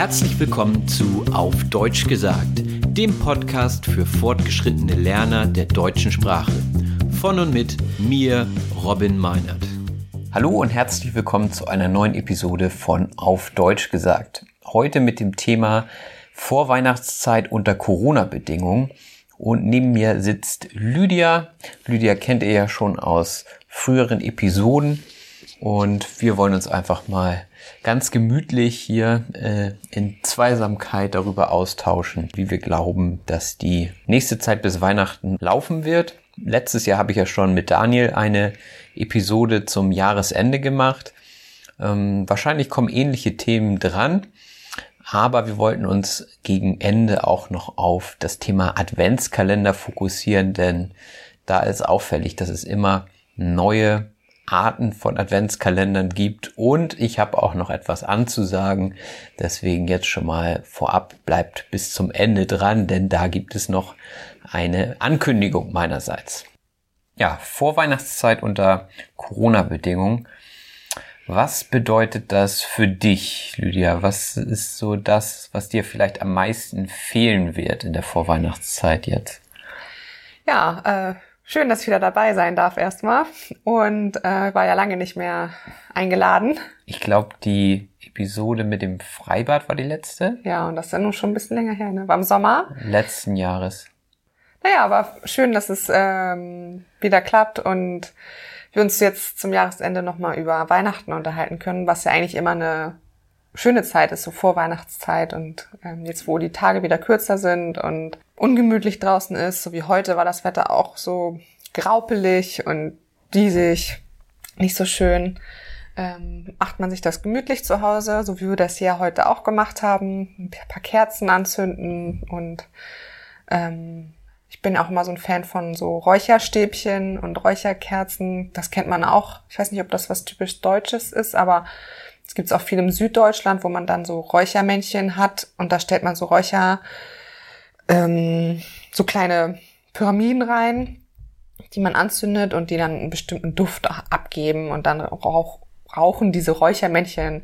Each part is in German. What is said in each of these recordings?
Herzlich willkommen zu Auf Deutsch gesagt, dem Podcast für fortgeschrittene Lerner der deutschen Sprache. Von und mit mir, Robin Meinert. Hallo und herzlich willkommen zu einer neuen Episode von Auf Deutsch gesagt. Heute mit dem Thema Vorweihnachtszeit unter Corona-Bedingungen. Und neben mir sitzt Lydia. Lydia kennt ihr ja schon aus früheren Episoden. Und wir wollen uns einfach mal ganz gemütlich hier äh, in Zweisamkeit darüber austauschen, wie wir glauben, dass die nächste Zeit bis Weihnachten laufen wird. Letztes Jahr habe ich ja schon mit Daniel eine Episode zum Jahresende gemacht. Ähm, wahrscheinlich kommen ähnliche Themen dran, aber wir wollten uns gegen Ende auch noch auf das Thema Adventskalender fokussieren, denn da ist auffällig, dass es immer neue Arten von Adventskalendern gibt und ich habe auch noch etwas anzusagen. Deswegen jetzt schon mal vorab bleibt bis zum Ende dran, denn da gibt es noch eine Ankündigung meinerseits. Ja, Vorweihnachtszeit unter Corona-Bedingungen. Was bedeutet das für dich, Lydia? Was ist so das, was dir vielleicht am meisten fehlen wird in der Vorweihnachtszeit jetzt? Ja, äh, Schön, dass ich wieder dabei sein darf erstmal und äh, war ja lange nicht mehr eingeladen. Ich glaube, die Episode mit dem Freibad war die letzte. Ja, und das ist ja nun schon ein bisschen länger her, ne? War im Sommer. Letzten Jahres. Naja, aber schön, dass es ähm, wieder klappt und wir uns jetzt zum Jahresende nochmal über Weihnachten unterhalten können, was ja eigentlich immer eine schöne Zeit ist, so Vorweihnachtszeit und ähm, jetzt, wo die Tage wieder kürzer sind und ungemütlich draußen ist, so wie heute war das Wetter auch so graupelig und diesig, nicht so schön. Ähm, macht man sich das gemütlich zu Hause, so wie wir das hier heute auch gemacht haben, ein paar Kerzen anzünden und ähm, ich bin auch immer so ein Fan von so Räucherstäbchen und Räucherkerzen. Das kennt man auch. Ich weiß nicht, ob das was typisch Deutsches ist, aber es gibt auch viel im Süddeutschland, wo man dann so Räuchermännchen hat und da stellt man so Räucher ähm, so kleine Pyramiden rein, die man anzündet und die dann einen bestimmten Duft abgeben und dann rauch, rauchen diese Räuchermännchen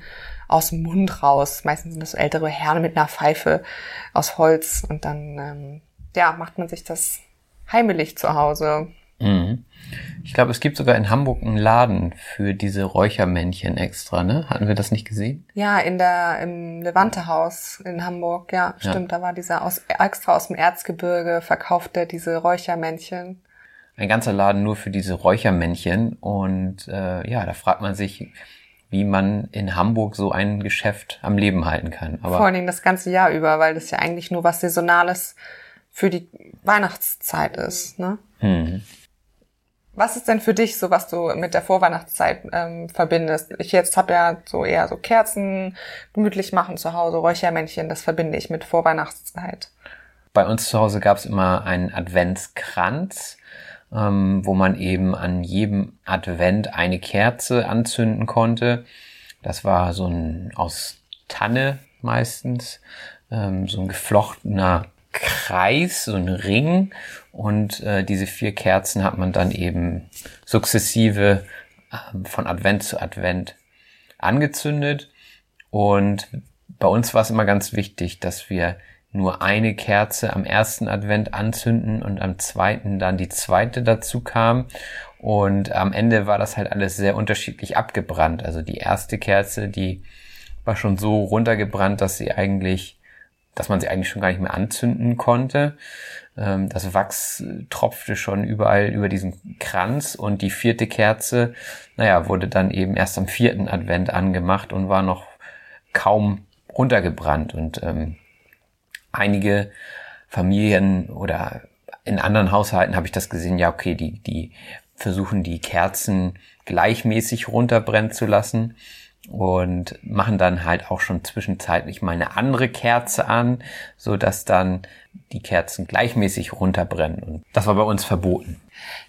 aus dem Mund raus. Meistens sind das so ältere Herren mit einer Pfeife aus Holz und dann ähm, ja macht man sich das heimelig zu Hause. Mhm. Ich glaube, es gibt sogar in Hamburg einen Laden für diese Räuchermännchen extra, ne? Hatten wir das nicht gesehen? Ja, in der, im Levante-Haus in Hamburg, ja, ja, stimmt. Da war dieser aus, extra aus dem Erzgebirge verkaufte diese Räuchermännchen. Ein ganzer Laden nur für diese Räuchermännchen. Und äh, ja, da fragt man sich, wie man in Hamburg so ein Geschäft am Leben halten kann. Aber Vor allen Dingen das ganze Jahr über, weil das ja eigentlich nur was Saisonales für die Weihnachtszeit ist, ne? Mhm. Was ist denn für dich so, was du mit der Vorweihnachtszeit ähm, verbindest? Ich jetzt habe ja so eher so Kerzen, gemütlich machen zu Hause, Räuchermännchen, das verbinde ich mit Vorweihnachtszeit. Bei uns zu Hause gab es immer einen Adventskranz ähm, wo man eben an jedem Advent eine Kerze anzünden konnte. Das war so ein aus Tanne meistens, ähm, so ein geflochtener Kreis, so ein Ring. Und äh, diese vier Kerzen hat man dann eben sukzessive äh, von Advent zu Advent angezündet. Und bei uns war es immer ganz wichtig, dass wir nur eine Kerze am ersten Advent anzünden und am zweiten dann die zweite dazu kam. Und am Ende war das halt alles sehr unterschiedlich abgebrannt. Also die erste Kerze, die war schon so runtergebrannt, dass sie eigentlich, dass man sie eigentlich schon gar nicht mehr anzünden konnte. Ähm, das Wachs tropfte schon überall über diesen Kranz und die vierte Kerze, naja, wurde dann eben erst am vierten Advent angemacht und war noch kaum runtergebrannt. Und ähm, einige Familien oder in anderen Haushalten habe ich das gesehen, ja, okay, die, die versuchen die Kerzen gleichmäßig runterbrennen zu lassen und machen dann halt auch schon zwischenzeitlich mal eine andere Kerze an, so dass dann die Kerzen gleichmäßig runterbrennen. Und das war bei uns verboten.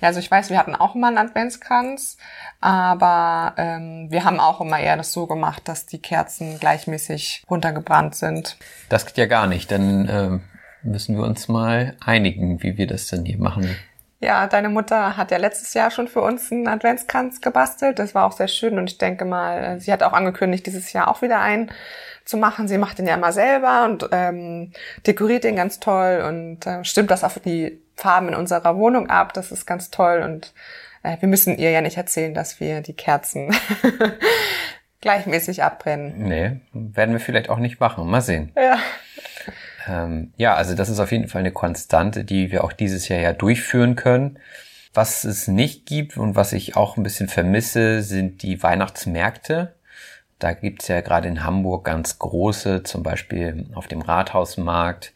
Ja, also ich weiß, wir hatten auch immer einen Adventskranz, aber ähm, wir haben auch immer eher das so gemacht, dass die Kerzen gleichmäßig runtergebrannt sind. Das geht ja gar nicht, dann äh, müssen wir uns mal einigen, wie wir das dann hier machen. Ja, deine Mutter hat ja letztes Jahr schon für uns einen Adventskranz gebastelt. Das war auch sehr schön und ich denke mal, äh, sie hat auch angekündigt, dieses Jahr auch wieder einen zu machen. Sie macht den ja immer selber und ähm, dekoriert den ganz toll und äh, stimmt das auf die Farben in unserer Wohnung ab. Das ist ganz toll und äh, wir müssen ihr ja nicht erzählen, dass wir die Kerzen gleichmäßig abbrennen. Nee, werden wir vielleicht auch nicht machen. Mal sehen. Ja. Ähm, ja, also das ist auf jeden Fall eine Konstante, die wir auch dieses Jahr ja durchführen können. Was es nicht gibt und was ich auch ein bisschen vermisse, sind die Weihnachtsmärkte. Da gibt's ja gerade in Hamburg ganz große, zum Beispiel auf dem Rathausmarkt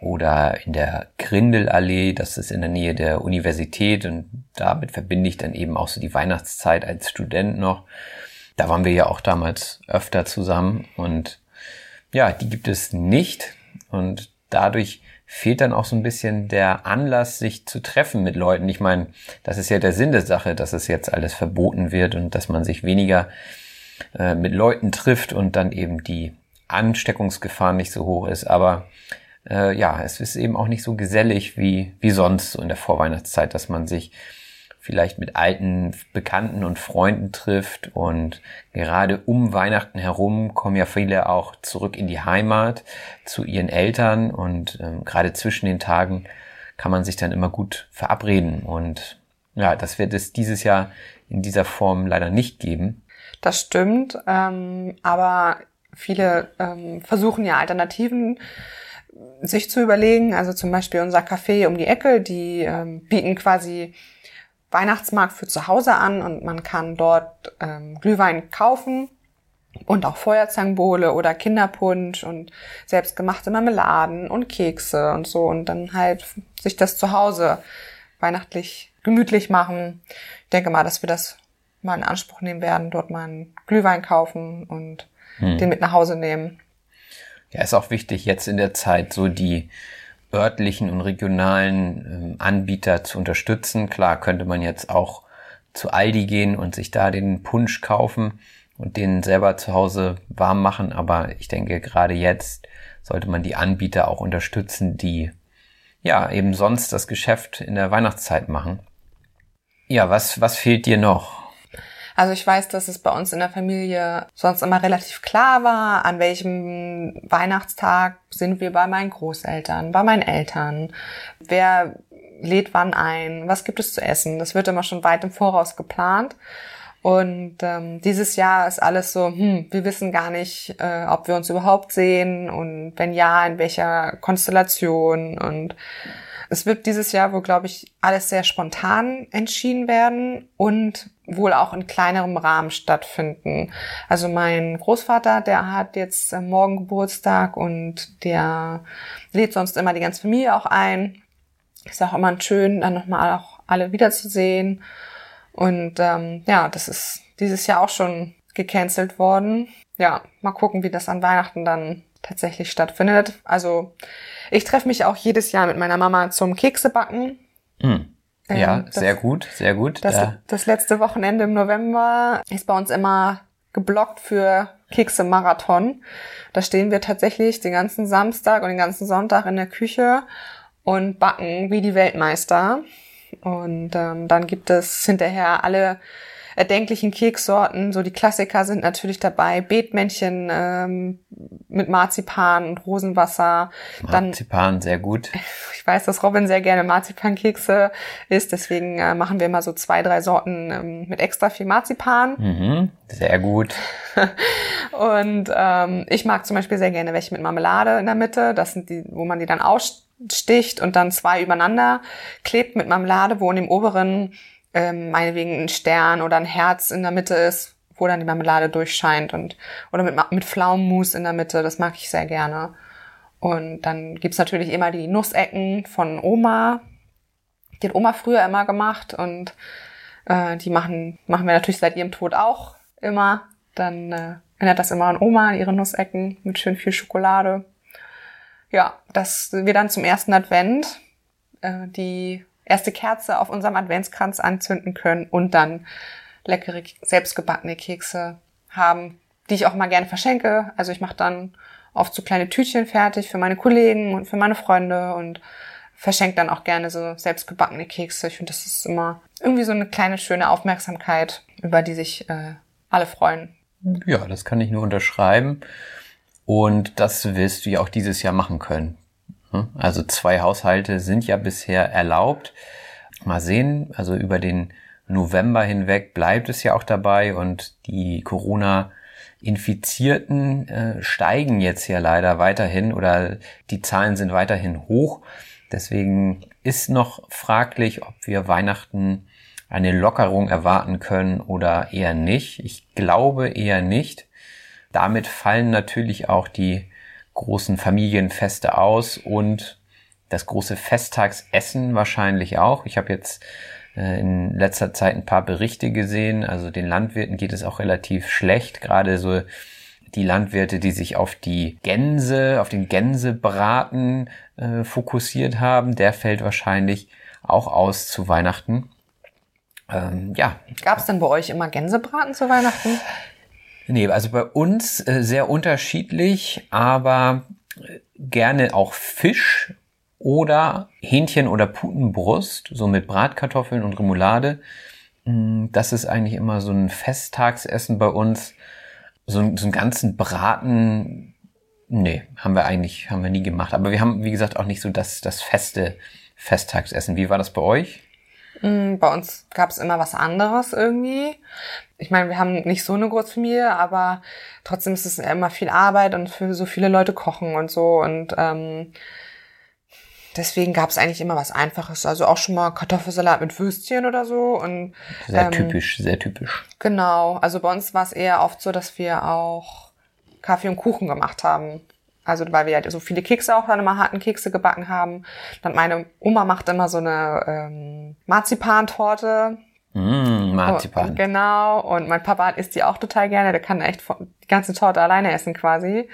oder in der Grindelallee, das ist in der Nähe der Universität und damit verbinde ich dann eben auch so die Weihnachtszeit als Student noch. Da waren wir ja auch damals öfter zusammen und ja, die gibt es nicht und dadurch fehlt dann auch so ein bisschen der Anlass, sich zu treffen mit Leuten. Ich meine, das ist ja der Sinn der Sache, dass es jetzt alles verboten wird und dass man sich weniger äh, mit Leuten trifft und dann eben die Ansteckungsgefahr nicht so hoch ist. Aber äh, ja, es ist eben auch nicht so gesellig wie, wie sonst so in der Vorweihnachtszeit, dass man sich vielleicht mit alten Bekannten und Freunden trifft und gerade um Weihnachten herum kommen ja viele auch zurück in die Heimat zu ihren Eltern und ähm, gerade zwischen den Tagen kann man sich dann immer gut verabreden und ja, das wird es dieses Jahr in dieser Form leider nicht geben. Das stimmt, ähm, aber viele ähm, versuchen ja Alternativen sich zu überlegen. Also zum Beispiel unser Café um die Ecke, die ähm, bieten quasi Weihnachtsmarkt für zu Hause an und man kann dort ähm, Glühwein kaufen und auch Feuerzangenbowle oder Kinderpunsch und selbstgemachte Marmeladen und Kekse und so und dann halt sich das zu Hause weihnachtlich gemütlich machen. Ich denke mal, dass wir das mal in Anspruch nehmen werden, dort mal einen Glühwein kaufen und hm. den mit nach Hause nehmen. Ja, ist auch wichtig, jetzt in der Zeit so die örtlichen und regionalen äh, Anbieter zu unterstützen. Klar könnte man jetzt auch zu Aldi gehen und sich da den Punsch kaufen und den selber zu Hause warm machen, aber ich denke, gerade jetzt sollte man die Anbieter auch unterstützen, die ja eben sonst das Geschäft in der Weihnachtszeit machen. Ja, was, was fehlt dir noch? Also ich weiß, dass es bei uns in der Familie sonst immer relativ klar war, an welchem Weihnachtstag sind wir bei meinen Großeltern, bei meinen Eltern, wer lädt wann ein, was gibt es zu essen. Das wird immer schon weit im Voraus geplant. Und ähm, dieses Jahr ist alles so, hm, wir wissen gar nicht, äh, ob wir uns überhaupt sehen und wenn ja, in welcher Konstellation. Und es wird dieses Jahr wohl, glaube ich, alles sehr spontan entschieden werden und wohl auch in kleinerem Rahmen stattfinden. Also mein Großvater, der hat jetzt morgen Geburtstag und der lädt sonst immer die ganze Familie auch ein. Ist auch immer schön, dann nochmal auch alle wiederzusehen. Und ähm, ja, das ist dieses Jahr auch schon gecancelt worden. Ja, mal gucken, wie das an Weihnachten dann tatsächlich stattfindet. Also ich treffe mich auch jedes Jahr mit meiner Mama zum Keksebacken. Mhm. Ähm, ja, das- sehr gut, sehr gut. Das, Da- das letzte Wochenende im November ist bei uns immer geblockt für Kekse Marathon. Da stehen wir tatsächlich den ganzen Samstag und den ganzen Sonntag in der Küche und backen wie die Weltmeister. Und ähm, dann gibt es hinterher alle erdenklichen Keksorten. So die Klassiker sind natürlich dabei. Beetmännchen ähm, mit Marzipan und Rosenwasser. Dann Marzipan, sehr gut. ich weiß, dass Robin sehr gerne Marzipankekse isst, deswegen äh, machen wir immer so zwei, drei Sorten ähm, mit extra viel Marzipan. Mhm, sehr gut. Und ähm, ich mag zum Beispiel sehr gerne welche mit Marmelade in der Mitte. Das sind die, wo man die dann aussticht und dann zwei übereinander klebt mit Marmelade, wo in dem oberen ähm, meinetwegen ein Stern oder ein Herz in der Mitte ist, wo dann die Marmelade durchscheint und oder mit, mit Pflaumenmus in der Mitte. Das mag ich sehr gerne. Und dann gibt's natürlich immer die Nussecken von Oma. Die hat Oma früher immer gemacht und äh, die machen, machen wir natürlich seit ihrem Tod auch immer. Dann äh, erinnert das immer an Oma, an ihre Nussecken mit schön viel Schokolade. Ja, dass wir dann zum ersten Advent äh, die erste Kerze auf unserem Adventskranz anzünden können und dann leckere, selbstgebackene Kekse haben, die ich auch mal gerne verschenke. Also ich mache dann oft so kleine Tütchen fertig für meine Kollegen und für meine Freunde und verschenke dann auch gerne so selbstgebackene Kekse. Ich finde, das ist immer irgendwie so eine kleine schöne Aufmerksamkeit, über die sich äh, alle freuen. Ja, das kann ich nur unterschreiben. Und das wirst du ja auch dieses Jahr machen können. Hm? Also zwei Haushalte sind ja bisher erlaubt. Mal sehen, also über den November hinweg bleibt es ja auch dabei und die Corona-Infizierten äh, steigen jetzt ja leider weiterhin oder die Zahlen sind weiterhin hoch. Deswegen ist noch fraglich, ob wir Weihnachten eine Lockerung erwarten können oder eher nicht. Ich glaube eher nicht. Damit fallen natürlich auch die großen Familienfeste aus und das große Festtagsessen wahrscheinlich auch. Ich habe jetzt äh, in letzter Zeit ein paar Berichte gesehen. Also den Landwirten geht es auch relativ schlecht. Gerade so die Landwirte, die sich auf die Gänse, auf den Gänsebraten äh, fokussiert haben, der fällt wahrscheinlich auch aus zu Weihnachten. Ähm, ja, Gab's denn bei euch immer Gänsebraten zu Weihnachten? Nee, also bei uns äh, sehr unterschiedlich, aber äh, gerne auch Fisch oder Hähnchen oder Putenbrust, so mit Bratkartoffeln und Remoulade. Mm, Das ist eigentlich immer so ein Festtagsessen bei uns. So, so einen ganzen Braten, nee, haben wir eigentlich, haben wir nie gemacht. Aber wir haben, wie gesagt, auch nicht so das, das feste Festtagsessen. Wie war das bei euch? Mm, Bei uns gab's immer was anderes irgendwie. Ich meine, wir haben nicht so eine Großfamilie, aber trotzdem ist es immer viel Arbeit und für so viele Leute kochen und so. Und ähm, deswegen gab's eigentlich immer was Einfaches. Also auch schon mal Kartoffelsalat mit Würstchen oder so. Und Sehr ähm, typisch, sehr typisch. Genau, also bei uns war es eher oft so, dass wir auch Kaffee und Kuchen gemacht haben. Also weil wir halt so viele Kekse auch dann immer hatten, Kekse gebacken haben. Dann meine Oma macht immer so eine ähm, Marzipantorte. Mm, Marzipan. Und, genau, und mein Papa isst die auch total gerne. Der kann echt die ganze Torte alleine essen quasi.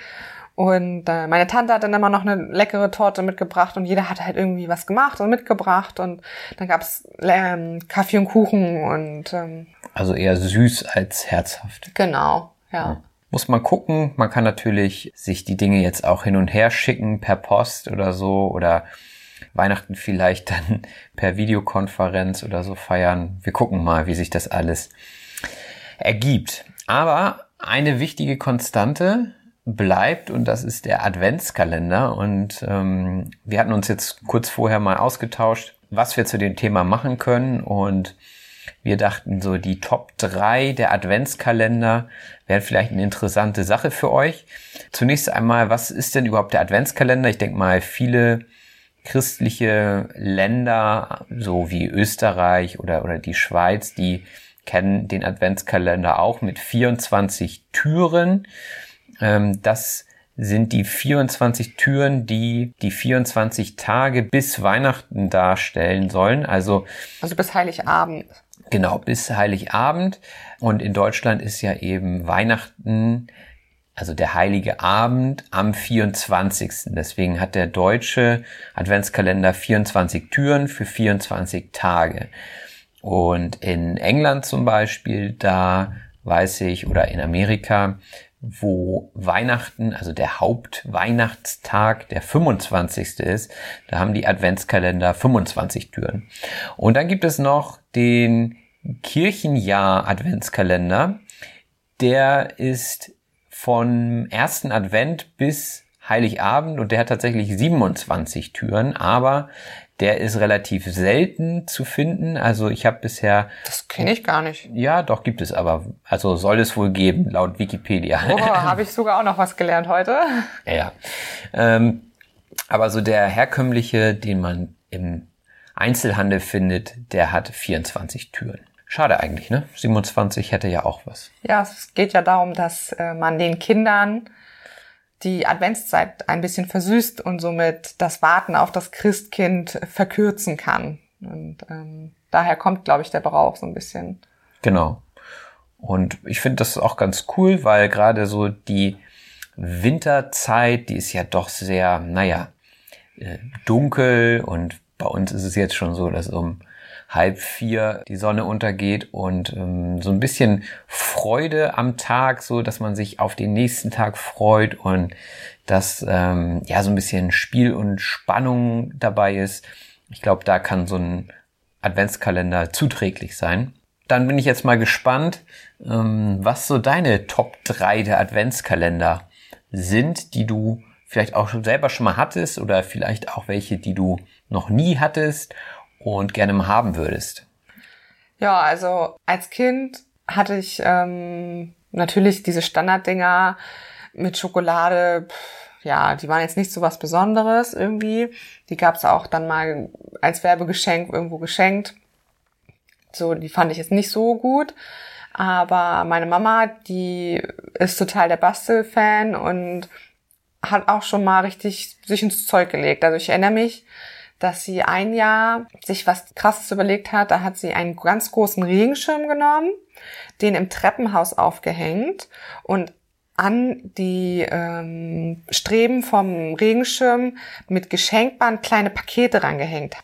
Und äh, meine Tante hat dann immer noch eine leckere Torte mitgebracht und jeder hat halt irgendwie was gemacht und mitgebracht. Und dann gab's ähm, Kaffee und Kuchen und ähm, Also eher süß als herzhaft. genau, ja. Muss man gucken. Man kann natürlich sich die Dinge jetzt auch hin und her schicken per Post oder so oder Weihnachten vielleicht dann per Videokonferenz oder so feiern. Wir gucken mal, wie sich das alles ergibt. Aber eine wichtige Konstante bleibt und das ist der Adventskalender. Und ähm, wir hatten uns jetzt kurz vorher mal ausgetauscht, was wir zu dem Thema machen können und wir dachten so, die Top 3 der Adventskalender wären vielleicht eine interessante Sache für euch. Zunächst einmal, was ist denn überhaupt der Adventskalender? Ich denke mal, viele christliche Länder, so wie Österreich oder, oder die Schweiz, die kennen den Adventskalender auch mit 24 Türen. Ähm, das sind die 24 Türen, die die 24 Tage bis Weihnachten darstellen sollen. Also Also bis Heiligabend. Genau, bis Heiligabend. Und in Deutschland ist ja eben Weihnachten also der heilige Abend am 24. Deswegen hat der deutsche Adventskalender 24 Türen für 24 Tage. Und in England zum Beispiel, da weiß ich, oder in Amerika, wo Weihnachten, also der Hauptweihnachtstag, der 25. ist, da haben die Adventskalender 25 Türen. Und dann gibt es noch den Kirchenjahr Adventskalender. Der ist von ersten Advent bis Heiligabend und der hat tatsächlich 27 Türen, aber der ist relativ selten zu finden. Also ich habe bisher. Das kenne ich gar nicht. Ja, doch gibt es aber. Also soll es wohl geben, laut Wikipedia. Oh, habe ich sogar auch noch was gelernt heute. Ja. ja. Ähm, aber so der herkömmliche, den man im Einzelhandel findet, der hat 24 Türen. Schade eigentlich, ne? 27 hätte ja auch was. Ja, es geht ja darum, dass äh, man den Kindern die Adventszeit ein bisschen versüßt und somit das Warten auf das Christkind verkürzen kann. Und ähm, daher kommt, glaube ich, der Brauch so ein bisschen. Genau. Und ich finde das auch ganz cool, weil gerade so die Winterzeit, die ist ja doch sehr, naja, äh, dunkel und bei uns ist es jetzt schon so, dass um halb vier die Sonne untergeht und ähm, so ein bisschen Freude am Tag, so dass man sich auf den nächsten Tag freut und dass ähm, ja so ein bisschen Spiel und Spannung dabei ist. Ich glaube, da kann so ein Adventskalender zuträglich sein. Dann bin ich jetzt mal gespannt, ähm, was so deine Top 3 der Adventskalender sind, die du vielleicht auch selber schon mal hattest oder vielleicht auch welche, die du noch nie hattest und gerne mal haben würdest? Ja, also als Kind hatte ich ähm, natürlich diese Standarddinger mit Schokolade. Ja, die waren jetzt nicht so was Besonderes irgendwie. Die gab's auch dann mal als Werbegeschenk irgendwo geschenkt. So, die fand ich jetzt nicht so gut. Aber meine Mama, die ist total der Bastelfan und hat auch schon mal richtig sich ins Zeug gelegt. Also ich erinnere mich, dass sie ein Jahr sich was Krasses überlegt hat. Da hat sie einen ganz großen Regenschirm genommen, den im Treppenhaus aufgehängt und an die ähm, Streben vom Regenschirm mit Geschenkband kleine Pakete rangehängt.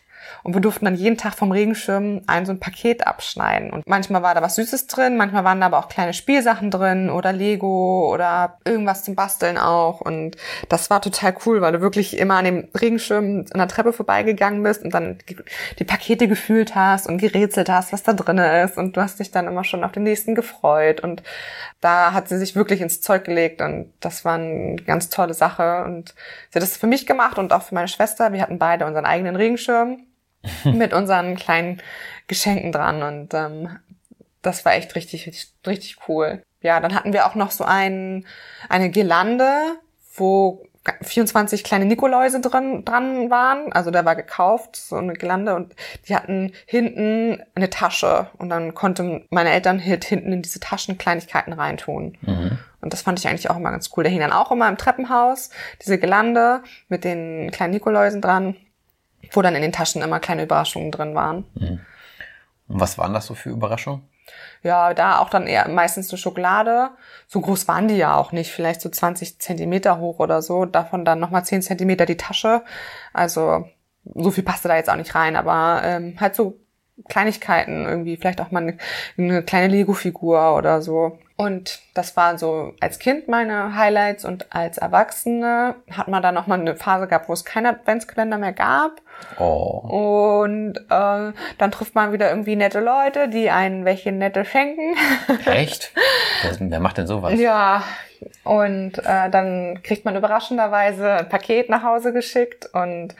Und wir durften dann jeden Tag vom Regenschirm ein so ein Paket abschneiden. Und manchmal war da was Süßes drin, manchmal waren da aber auch kleine Spielsachen drin oder Lego oder irgendwas zum Basteln auch. Und das war total cool, weil du wirklich immer an dem Regenschirm an der Treppe vorbeigegangen bist und dann die Pakete gefühlt hast und gerätselt hast, was da drin ist. Und du hast dich dann immer schon auf den nächsten gefreut. Und da hat sie sich wirklich ins Zeug gelegt und das war eine ganz tolle Sache. Und sie hat das für mich gemacht und auch für meine Schwester. Wir hatten beide unseren eigenen Regenschirm. mit unseren kleinen Geschenken dran und ähm, das war echt richtig, richtig, richtig cool. Ja, dann hatten wir auch noch so ein, eine Girlande, wo 24 kleine Nikoläuse dran, dran waren. Also der war gekauft, so eine Girlande und die hatten hinten eine Tasche und dann konnten meine Eltern hinten in diese Taschen Kleinigkeiten reintun. Mhm. Und das fand ich eigentlich auch immer ganz cool. Der hing dann auch immer im Treppenhaus, diese Gelande mit den kleinen Nikoläusen dran wo dann in den Taschen immer kleine Überraschungen drin waren. Mhm. Und was waren das so für Überraschungen? Ja, da auch dann eher meistens eine Schokolade. So groß waren die ja auch nicht, vielleicht so 20 Zentimeter hoch oder so. Davon dann nochmal 10 Zentimeter die Tasche. Also so viel passte da jetzt auch nicht rein, aber ähm, halt so Kleinigkeiten irgendwie, vielleicht auch mal eine, eine kleine Lego-Figur oder so. Und das war so als Kind meine Highlights und als Erwachsene hat man da noch mal eine Phase gehabt, wo es keinen Adventskalender mehr gab. Oh. Und äh, dann trifft man wieder irgendwie nette Leute, die einen welche nette schenken. Echt? Wer macht denn sowas? Ja. Und äh, dann kriegt man überraschenderweise ein Paket nach Hause geschickt und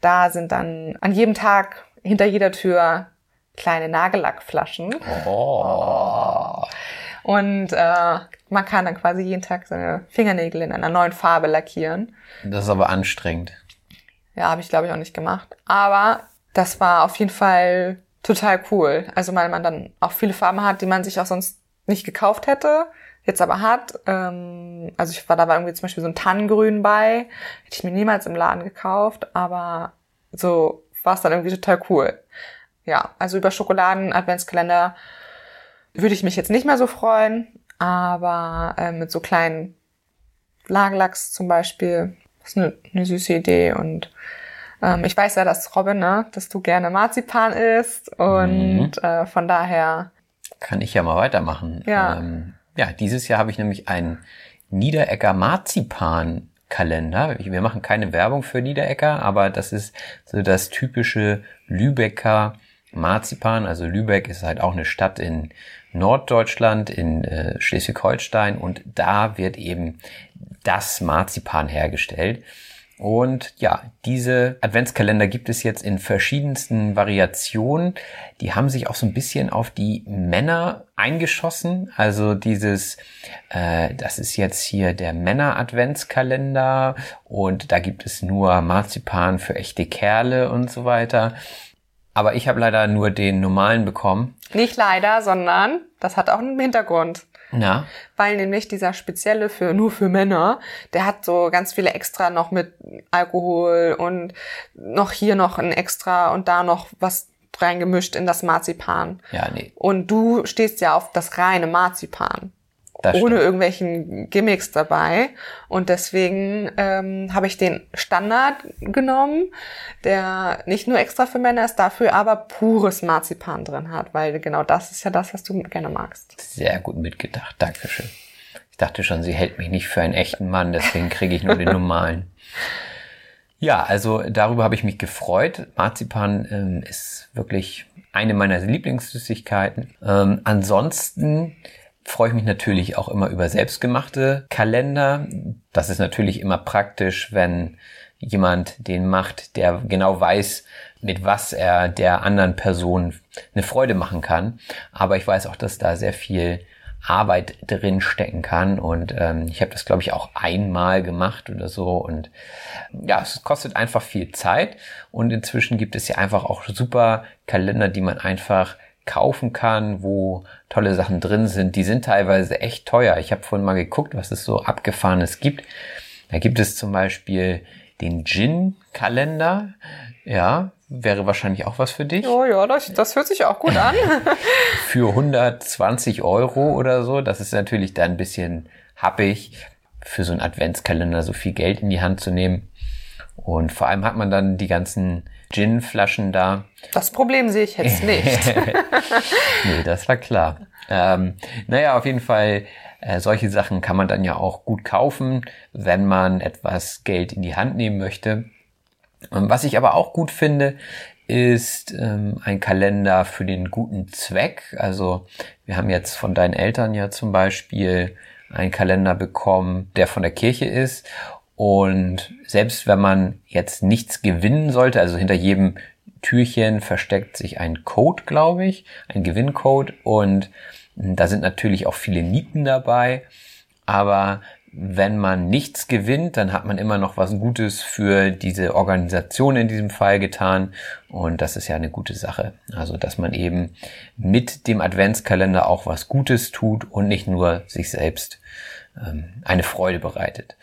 da sind dann an jedem Tag hinter jeder Tür kleine Nagellackflaschen. Oh. Und äh, man kann dann quasi jeden Tag seine Fingernägel in einer neuen Farbe lackieren. Das ist aber anstrengend. Ja, habe ich glaube ich auch nicht gemacht. Aber das war auf jeden Fall total cool. Also weil man dann auch viele Farben hat, die man sich auch sonst nicht gekauft hätte, jetzt aber hat. Ähm, also ich war da war irgendwie zum Beispiel so ein Tannengrün bei, hätte ich mir niemals im Laden gekauft, aber so war es dann irgendwie total cool. Ja, also über Schokoladen-Adventskalender würde ich mich jetzt nicht mehr so freuen, aber äh, mit so kleinen Lagellachs zum Beispiel. Das ist eine, eine süße Idee und ähm, ich weiß ja, dass Robin, ne, dass du gerne Marzipan isst und mhm. äh, von daher kann ich ja mal weitermachen. Ja, ähm, ja dieses Jahr habe ich nämlich einen Niederecker Marzipan Kalender. Wir machen keine Werbung für Niederecker, aber das ist so das typische Lübecker Marzipan. Also Lübeck ist halt auch eine Stadt in Norddeutschland, in äh, Schleswig-Holstein und da wird eben das Marzipan hergestellt. Und ja, diese Adventskalender gibt es jetzt in verschiedensten Variationen. Die haben sich auch so ein bisschen auf die Männer eingeschossen. Also dieses, äh, das ist jetzt hier der Männer-Adventskalender und da gibt es nur Marzipan für echte Kerle und so weiter. Aber ich habe leider nur den normalen bekommen. Nicht leider, sondern das hat auch einen Hintergrund. Na? Weil nämlich dieser spezielle für nur für Männer, der hat so ganz viele extra noch mit Alkohol und noch hier noch ein extra und da noch was reingemischt in das Marzipan. Ja, nee. Und du stehst ja auf das reine Marzipan ohne irgendwelchen Gimmicks dabei. Und deswegen ähm, habe ich den Standard genommen, der nicht nur extra für Männer ist, dafür aber pures Marzipan drin hat, weil genau das ist ja das, was du gerne magst. Sehr gut mitgedacht, Dankeschön. Ich dachte schon, sie hält mich nicht für einen echten Mann, deswegen kriege ich nur den normalen. Ja, also darüber habe ich mich gefreut. Marzipan ähm, ist wirklich eine meiner Lieblingssüßigkeiten. Ähm, ansonsten freue ich mich natürlich auch immer über selbstgemachte Kalender. Das ist natürlich immer praktisch, wenn jemand den macht, der genau weiß, mit was er der anderen Person eine Freude machen kann. Aber ich weiß auch, dass da sehr viel Arbeit drin stecken kann und ähm, ich habe das glaube ich auch einmal gemacht oder so und ja, es kostet einfach viel Zeit und inzwischen gibt es ja einfach auch super Kalender, die man einfach kaufen kann, wo tolle Sachen drin sind. Die sind teilweise echt teuer. Ich habe vorhin mal geguckt, was es so abgefahrenes gibt. Da gibt es zum Beispiel den Gin-Kalender. Ja, wäre wahrscheinlich auch was für dich. Oh ja, das, das hört sich auch gut an. für 120 Euro oder so. Das ist natürlich dann ein bisschen happig, für so einen Adventskalender so viel Geld in die Hand zu nehmen. Und vor allem hat man dann die ganzen Gin-Flaschen da. Das Problem sehe ich jetzt nicht. nee, das war klar. Ähm, naja, auf jeden Fall, äh, solche Sachen kann man dann ja auch gut kaufen, wenn man etwas Geld in die Hand nehmen möchte. Ähm, was ich aber auch gut finde, ist ähm, ein Kalender für den guten Zweck. Also wir haben jetzt von deinen Eltern ja zum Beispiel einen Kalender bekommen, der von der Kirche ist und selbst wenn man jetzt nichts gewinnen sollte, also hinter jedem Türchen versteckt sich ein Code, glaube ich, ein Gewinncode. Und da sind natürlich auch viele Nieten dabei. Aber wenn man nichts gewinnt, dann hat man immer noch was Gutes für diese Organisation in diesem Fall getan. Und das ist ja eine gute Sache. Also, dass man eben mit dem Adventskalender auch was Gutes tut und nicht nur sich selbst ähm, eine Freude bereitet.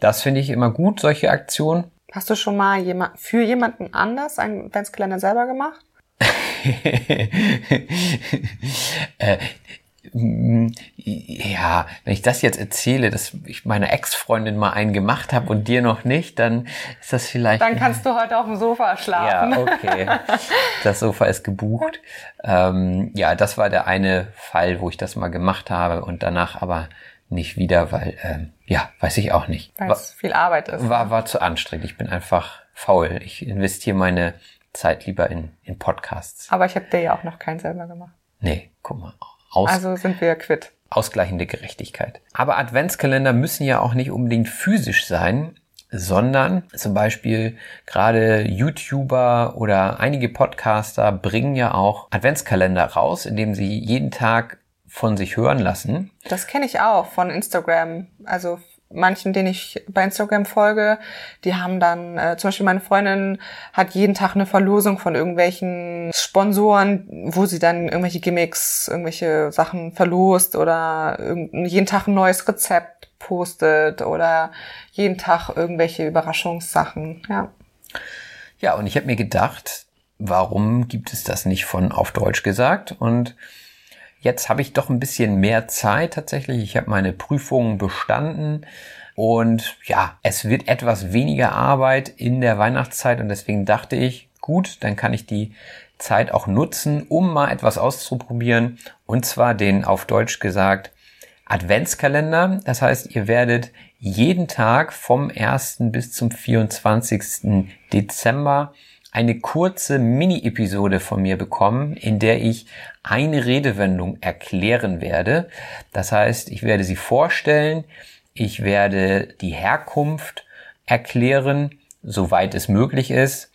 Das finde ich immer gut, solche Aktionen. Hast du schon mal jemand, für jemanden anders einen Adventskalender selber gemacht? äh, ja, wenn ich das jetzt erzähle, dass ich meiner Ex-Freundin mal einen gemacht habe und dir noch nicht, dann ist das vielleicht. Dann kannst du heute auf dem Sofa schlafen. Ja, okay. Das Sofa ist gebucht. Ähm, ja, das war der eine Fall, wo ich das mal gemacht habe und danach aber nicht wieder, weil, ähm, ja, weiß ich auch nicht. Weil es viel Arbeit ist. War, war zu anstrengend. Ich bin einfach faul. Ich investiere meine Zeit lieber in, in Podcasts. Aber ich habe dir ja auch noch keinen selber gemacht. Nee, guck mal. Aus, also sind wir quitt. Ausgleichende Gerechtigkeit. Aber Adventskalender müssen ja auch nicht unbedingt physisch sein, sondern zum Beispiel gerade YouTuber oder einige Podcaster bringen ja auch Adventskalender raus, indem sie jeden Tag von sich hören lassen. Das kenne ich auch von Instagram. Also manchen, denen ich bei Instagram folge, die haben dann, äh, zum Beispiel meine Freundin hat jeden Tag eine Verlosung von irgendwelchen Sponsoren, wo sie dann irgendwelche Gimmicks, irgendwelche Sachen verlost oder jeden Tag ein neues Rezept postet oder jeden Tag irgendwelche Überraschungssachen, ja. Ja, und ich habe mir gedacht, warum gibt es das nicht von auf Deutsch gesagt? Und Jetzt habe ich doch ein bisschen mehr Zeit tatsächlich. Ich habe meine Prüfungen bestanden. Und ja, es wird etwas weniger Arbeit in der Weihnachtszeit und deswegen dachte ich, gut, dann kann ich die Zeit auch nutzen, um mal etwas auszuprobieren. Und zwar den auf Deutsch gesagt Adventskalender. Das heißt, ihr werdet jeden Tag vom 1. bis zum 24. Dezember eine kurze Mini-Episode von mir bekommen, in der ich eine Redewendung erklären werde. Das heißt, ich werde sie vorstellen, ich werde die Herkunft erklären, soweit es möglich ist.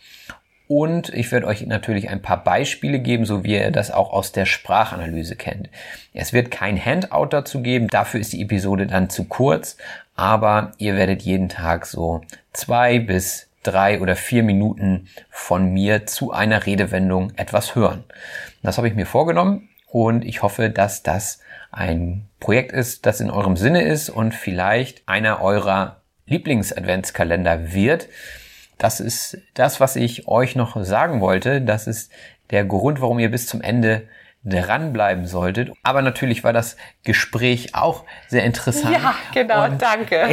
Und ich werde euch natürlich ein paar Beispiele geben, so wie ihr das auch aus der Sprachanalyse kennt. Es wird kein Handout dazu geben, dafür ist die Episode dann zu kurz, aber ihr werdet jeden Tag so zwei bis drei oder vier Minuten von mir zu einer Redewendung etwas hören. Das habe ich mir vorgenommen und ich hoffe, dass das ein Projekt ist, das in eurem Sinne ist und vielleicht einer eurer Lieblings-Adventskalender wird. Das ist das, was ich euch noch sagen wollte. Das ist der Grund, warum ihr bis zum Ende dranbleiben solltet. Aber natürlich war das Gespräch auch sehr interessant. Ja, genau, und, danke.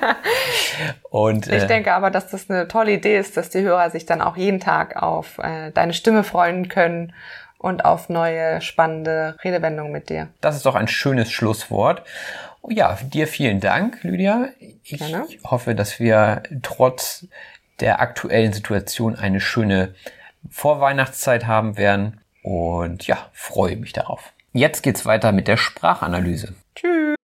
und ich äh, denke aber, dass das eine tolle Idee ist, dass die Hörer sich dann auch jeden Tag auf äh, deine Stimme freuen können und auf neue spannende Redewendungen mit dir. Das ist doch ein schönes Schlusswort. Ja, dir vielen Dank, Lydia. Ich Gerne. hoffe, dass wir trotz der aktuellen Situation eine schöne Vorweihnachtszeit haben werden. Und ja, freue mich darauf. Jetzt geht's weiter mit der Sprachanalyse. Tschüss.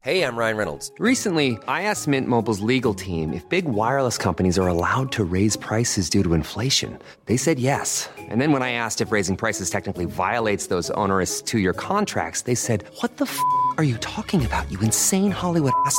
Hey, I'm Ryan Reynolds. Recently, I asked Mint Mobile's legal team if big wireless companies are allowed to raise prices due to inflation. They said yes. And then when I asked if raising prices technically violates those onerous two-year contracts, they said, "What the f*** are you talking about? You insane Hollywood ass."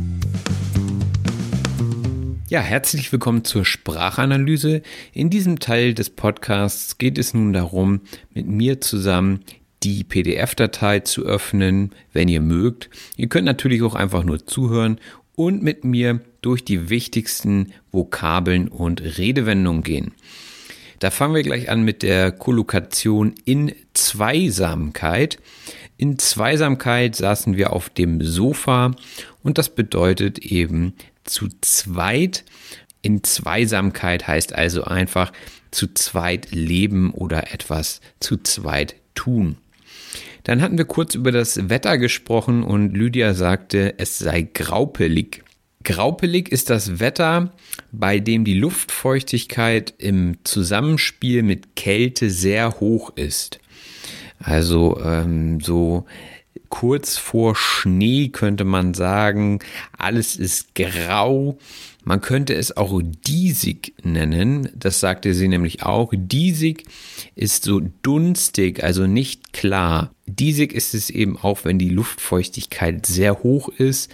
Ja, herzlich willkommen zur Sprachanalyse. In diesem Teil des Podcasts geht es nun darum, mit mir zusammen die PDF-Datei zu öffnen, wenn ihr mögt. Ihr könnt natürlich auch einfach nur zuhören und mit mir durch die wichtigsten Vokabeln und Redewendungen gehen. Da fangen wir gleich an mit der Kollokation in Zweisamkeit. In Zweisamkeit saßen wir auf dem Sofa und das bedeutet eben, zu zweit. In Zweisamkeit heißt also einfach zu zweit leben oder etwas zu zweit tun. Dann hatten wir kurz über das Wetter gesprochen und Lydia sagte, es sei graupelig. Graupelig ist das Wetter, bei dem die Luftfeuchtigkeit im Zusammenspiel mit Kälte sehr hoch ist. Also ähm, so kurz vor Schnee könnte man sagen. Alles ist grau. Man könnte es auch diesig nennen. Das sagte sie nämlich auch. Diesig ist so dunstig, also nicht klar. Diesig ist es eben auch, wenn die Luftfeuchtigkeit sehr hoch ist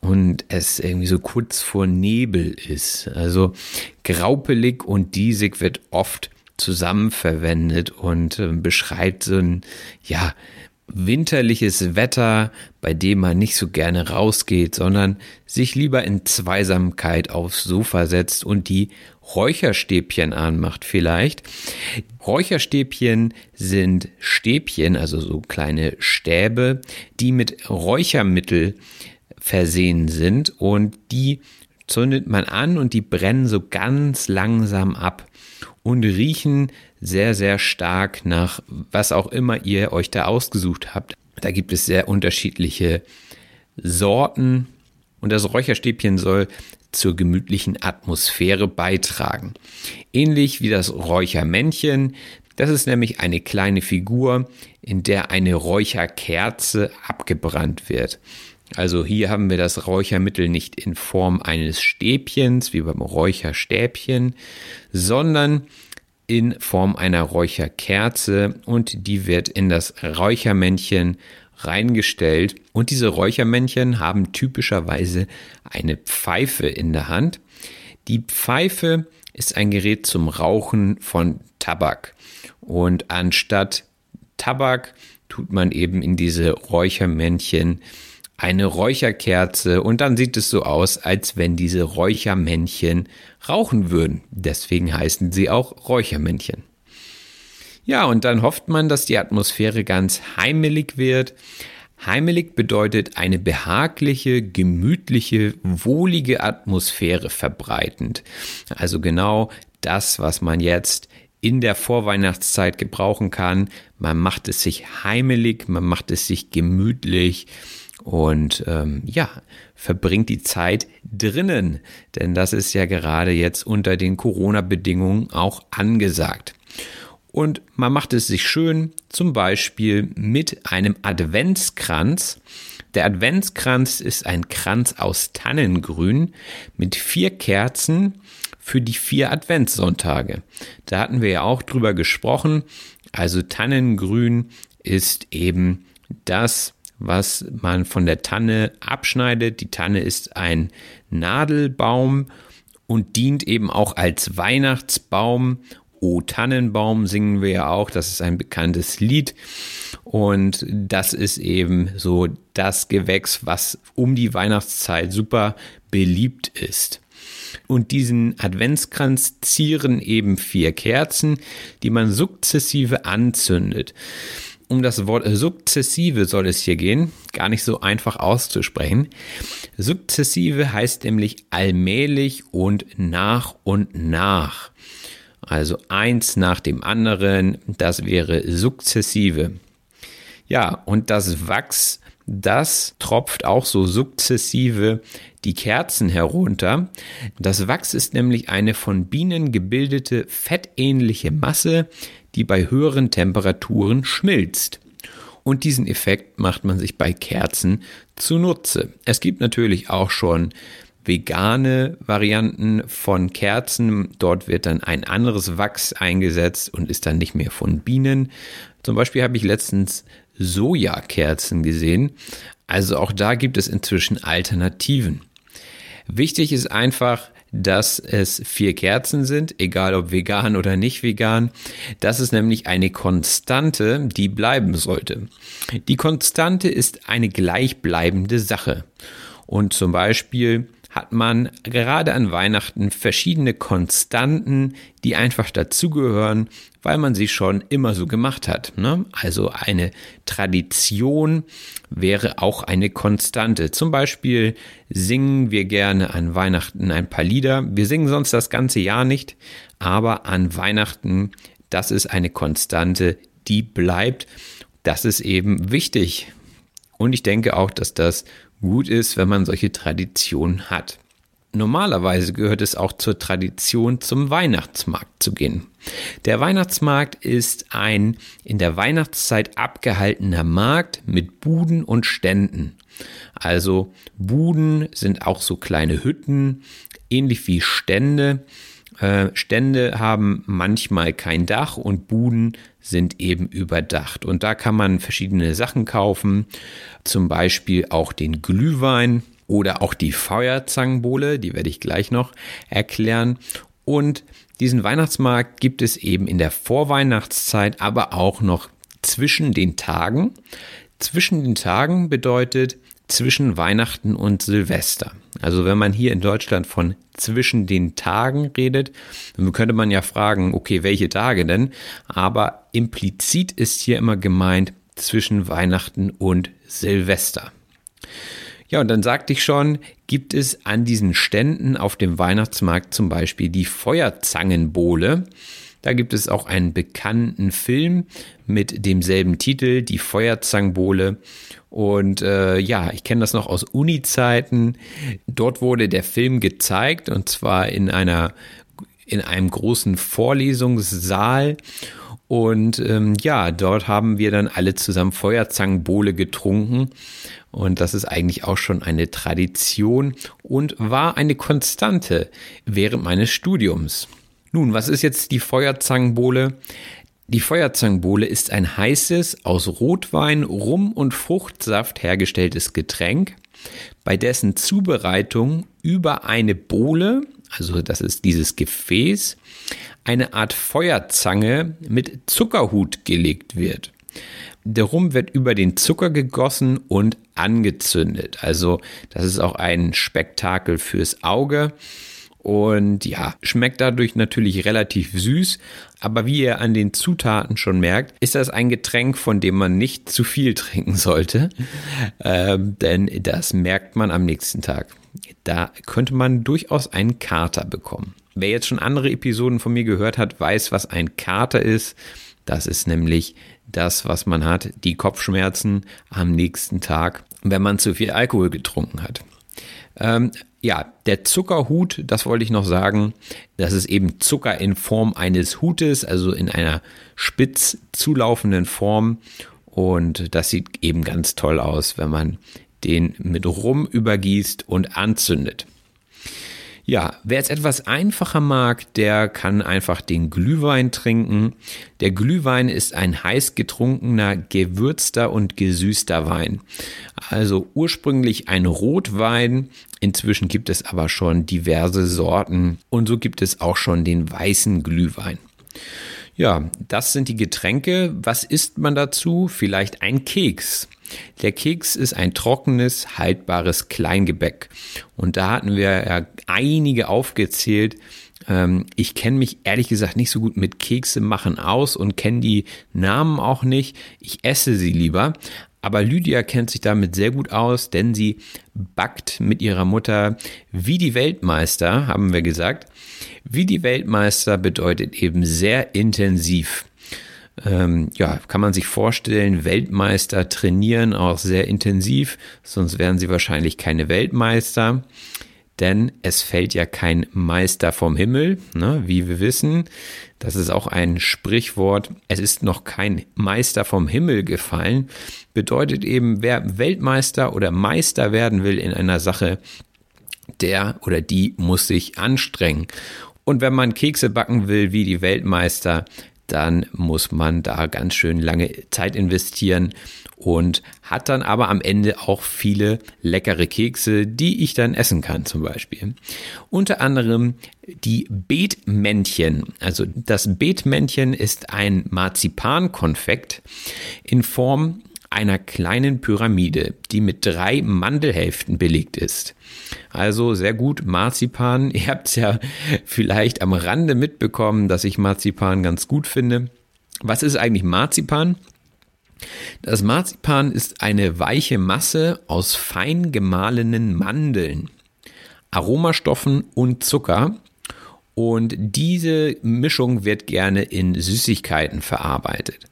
und es irgendwie so kurz vor Nebel ist. Also graupelig und diesig wird oft zusammen verwendet und äh, beschreibt so ein, ja, winterliches Wetter, bei dem man nicht so gerne rausgeht, sondern sich lieber in Zweisamkeit aufs Sofa setzt und die Räucherstäbchen anmacht vielleicht. Räucherstäbchen sind Stäbchen, also so kleine Stäbe, die mit Räuchermittel versehen sind und die zündet man an und die brennen so ganz langsam ab und riechen sehr, sehr stark nach was auch immer ihr euch da ausgesucht habt. Da gibt es sehr unterschiedliche Sorten und das Räucherstäbchen soll zur gemütlichen Atmosphäre beitragen. Ähnlich wie das Räuchermännchen, Das ist nämlich eine kleine Figur, in der eine Räucherkerze abgebrannt wird. Also hier haben wir das Räuchermittel nicht in Form eines Stäbchens, wie beim Räucherstäbchen, sondern in Form einer Räucherkerze und die wird in das Räuchermännchen reingestellt. Und diese Räuchermännchen haben typischerweise eine Pfeife in der Hand. Die Pfeife ist ein Gerät zum Rauchen von Tabak. Und anstatt Tabak tut man eben in diese Räuchermännchen eine Räucherkerze und dann sieht es so aus, als wenn diese Räuchermännchen rauchen würden. Deswegen heißen sie auch Räuchermännchen. Ja, und dann hofft man, dass die Atmosphäre ganz heimelig wird. Heimelig bedeutet eine behagliche, gemütliche, wohlige Atmosphäre verbreitend. Also genau das, was man jetzt in der Vorweihnachtszeit gebrauchen kann. Man macht es sich heimelig, man macht es sich gemütlich und ähm, ja, verbringt die Zeit drinnen, denn das ist ja gerade jetzt unter den Corona-Bedingungen auch angesagt. Und man macht es sich schön, zum Beispiel mit einem Adventskranz. Der Adventskranz ist ein Kranz aus Tannengrün mit vier Kerzen für die vier Adventssonntage. Da hatten wir ja auch drüber gesprochen. Also Tannengrün ist eben das was man von der Tanne abschneidet. Die Tanne ist ein Nadelbaum und dient eben auch als Weihnachtsbaum. O Tannenbaum singen wir ja auch, das ist ein bekanntes Lied und das ist eben so das Gewächs, was um die Weihnachtszeit super beliebt ist. Und diesen Adventskranz zieren eben vier Kerzen, die man sukzessive anzündet um das Wort sukzessive soll es hier gehen, gar nicht so einfach auszusprechen. Sukzessive heißt nämlich allmählich und nach und nach. Also eins nach dem anderen, das wäre sukzessive. Ja, und das Wachs, das tropft auch so sukzessive die Kerzen herunter. Das Wachs ist nämlich eine von Bienen gebildete fettähnliche Masse, die bei höheren Temperaturen schmilzt. Und diesen Effekt macht man sich bei Kerzen zunutze. Es gibt natürlich auch schon vegane Varianten von Kerzen. Dort wird dann ein anderes Wachs eingesetzt und ist dann nicht mehr von Bienen. Zum Beispiel habe ich letztens Sojakerzen gesehen. Also auch da gibt es inzwischen Alternativen. Wichtig ist einfach, dass es vier Kerzen sind, egal ob vegan oder nicht vegan. Das ist nämlich eine Konstante, die bleiben sollte. Die Konstante ist eine gleichbleibende Sache. Und zum Beispiel hat man gerade an Weihnachten verschiedene Konstanten, die einfach dazugehören, weil man sie schon immer so gemacht hat. Ne? Also eine Tradition wäre auch eine Konstante. Zum Beispiel singen wir gerne an Weihnachten ein paar Lieder. Wir singen sonst das ganze Jahr nicht, aber an Weihnachten, das ist eine Konstante, die bleibt. Das ist eben wichtig. Und ich denke auch, dass das gut ist, wenn man solche Traditionen hat. Normalerweise gehört es auch zur Tradition, zum Weihnachtsmarkt zu gehen. Der Weihnachtsmarkt ist ein in der Weihnachtszeit abgehaltener Markt mit Buden und Ständen. Also Buden sind auch so kleine Hütten, ähnlich wie Stände. Äh, Stände haben manchmal kein Dach und Buden sind eben überdacht. Und da kann man verschiedene Sachen kaufen, zum Beispiel auch den Glühwein oder auch die Feuerzangenbowle, die werde ich gleich noch erklären. Und diesen Weihnachtsmarkt gibt es eben in der Vorweihnachtszeit, aber auch noch zwischen den Tagen. Zwischen den Tagen bedeutet zwischen Weihnachten und Silvester. Also wenn man hier in Deutschland von zwischen den Tagen redet, dann könnte man ja fragen, okay, welche Tage denn? Aber implizit ist hier immer gemeint zwischen Weihnachten und Silvester. Ja, und dann sagte ich schon, gibt es an diesen Ständen auf dem Weihnachtsmarkt zum Beispiel die Feuerzangenbowle. Da gibt es auch einen bekannten Film mit demselben Titel, die Feuerzangenbowle. Und äh, ja, ich kenne das noch aus Uni-Zeiten. Dort wurde der Film gezeigt und zwar in einer in einem großen Vorlesungssaal. Und ähm, ja, dort haben wir dann alle zusammen Feuerzangenbowle getrunken. Und das ist eigentlich auch schon eine Tradition und war eine Konstante während meines Studiums. Nun, was ist jetzt die Feuerzangenbowle? Die Feuerzangenbowle ist ein heißes, aus Rotwein, Rum und Fruchtsaft hergestelltes Getränk, bei dessen Zubereitung über eine Bowle, also das ist dieses Gefäß, eine Art Feuerzange mit Zuckerhut gelegt wird. Der Rum wird über den Zucker gegossen und angezündet. Also das ist auch ein Spektakel fürs Auge. Und ja, schmeckt dadurch natürlich relativ süß, aber wie ihr an den Zutaten schon merkt, ist das ein Getränk, von dem man nicht zu viel trinken sollte, ähm, denn das merkt man am nächsten Tag. Da könnte man durchaus einen Kater bekommen. Wer jetzt schon andere Episoden von mir gehört hat, weiß, was ein Kater ist. Das ist nämlich das, was man hat, die Kopfschmerzen am nächsten Tag, wenn man zu viel Alkohol getrunken hat. Ähm, ja, der Zuckerhut, das wollte ich noch sagen, das ist eben Zucker in Form eines Hutes, also in einer spitz zulaufenden Form. Und das sieht eben ganz toll aus, wenn man den mit Rum übergießt und anzündet. Ja, wer es etwas einfacher mag, der kann einfach den Glühwein trinken. Der Glühwein ist ein heiß getrunkener, gewürzter und gesüßter Wein. Also ursprünglich ein Rotwein. Inzwischen gibt es aber schon diverse Sorten und so gibt es auch schon den weißen Glühwein. Ja, das sind die Getränke. Was isst man dazu? Vielleicht ein Keks. Der Keks ist ein trockenes, haltbares Kleingebäck. Und da hatten wir ja einige aufgezählt. Ähm, ich kenne mich ehrlich gesagt nicht so gut mit Kekse machen aus und kenne die Namen auch nicht. Ich esse sie lieber. Aber Lydia kennt sich damit sehr gut aus, denn sie backt mit ihrer Mutter wie die Weltmeister, haben wir gesagt. Wie die Weltmeister bedeutet eben sehr intensiv ähm, ja, kann man sich vorstellen, Weltmeister trainieren auch sehr intensiv, sonst wären sie wahrscheinlich keine Weltmeister. Denn es fällt ja kein Meister vom Himmel, ne, wie wir wissen. Das ist auch ein Sprichwort. Es ist noch kein Meister vom Himmel gefallen. Bedeutet eben, wer Weltmeister oder Meister werden will in einer Sache, der oder die muss sich anstrengen. Und wenn man Kekse backen will wie die Weltmeister, dann muss man da ganz schön lange Zeit investieren und hat dann aber am Ende auch viele leckere Kekse, die ich dann essen kann zum Beispiel. Unter anderem die Beetmännchen. Also das Beetmännchen ist ein Marzipankonfekt in Form einer kleinen Pyramide, die mit drei Mandelhälften belegt ist. Also sehr gut Marzipan. Ihr habt es ja vielleicht am Rande mitbekommen, dass ich Marzipan ganz gut finde. Was ist eigentlich Marzipan? Das Marzipan ist eine weiche Masse aus fein gemahlenen Mandeln, Aromastoffen und Zucker. Und diese Mischung wird gerne in Süßigkeiten verarbeitet.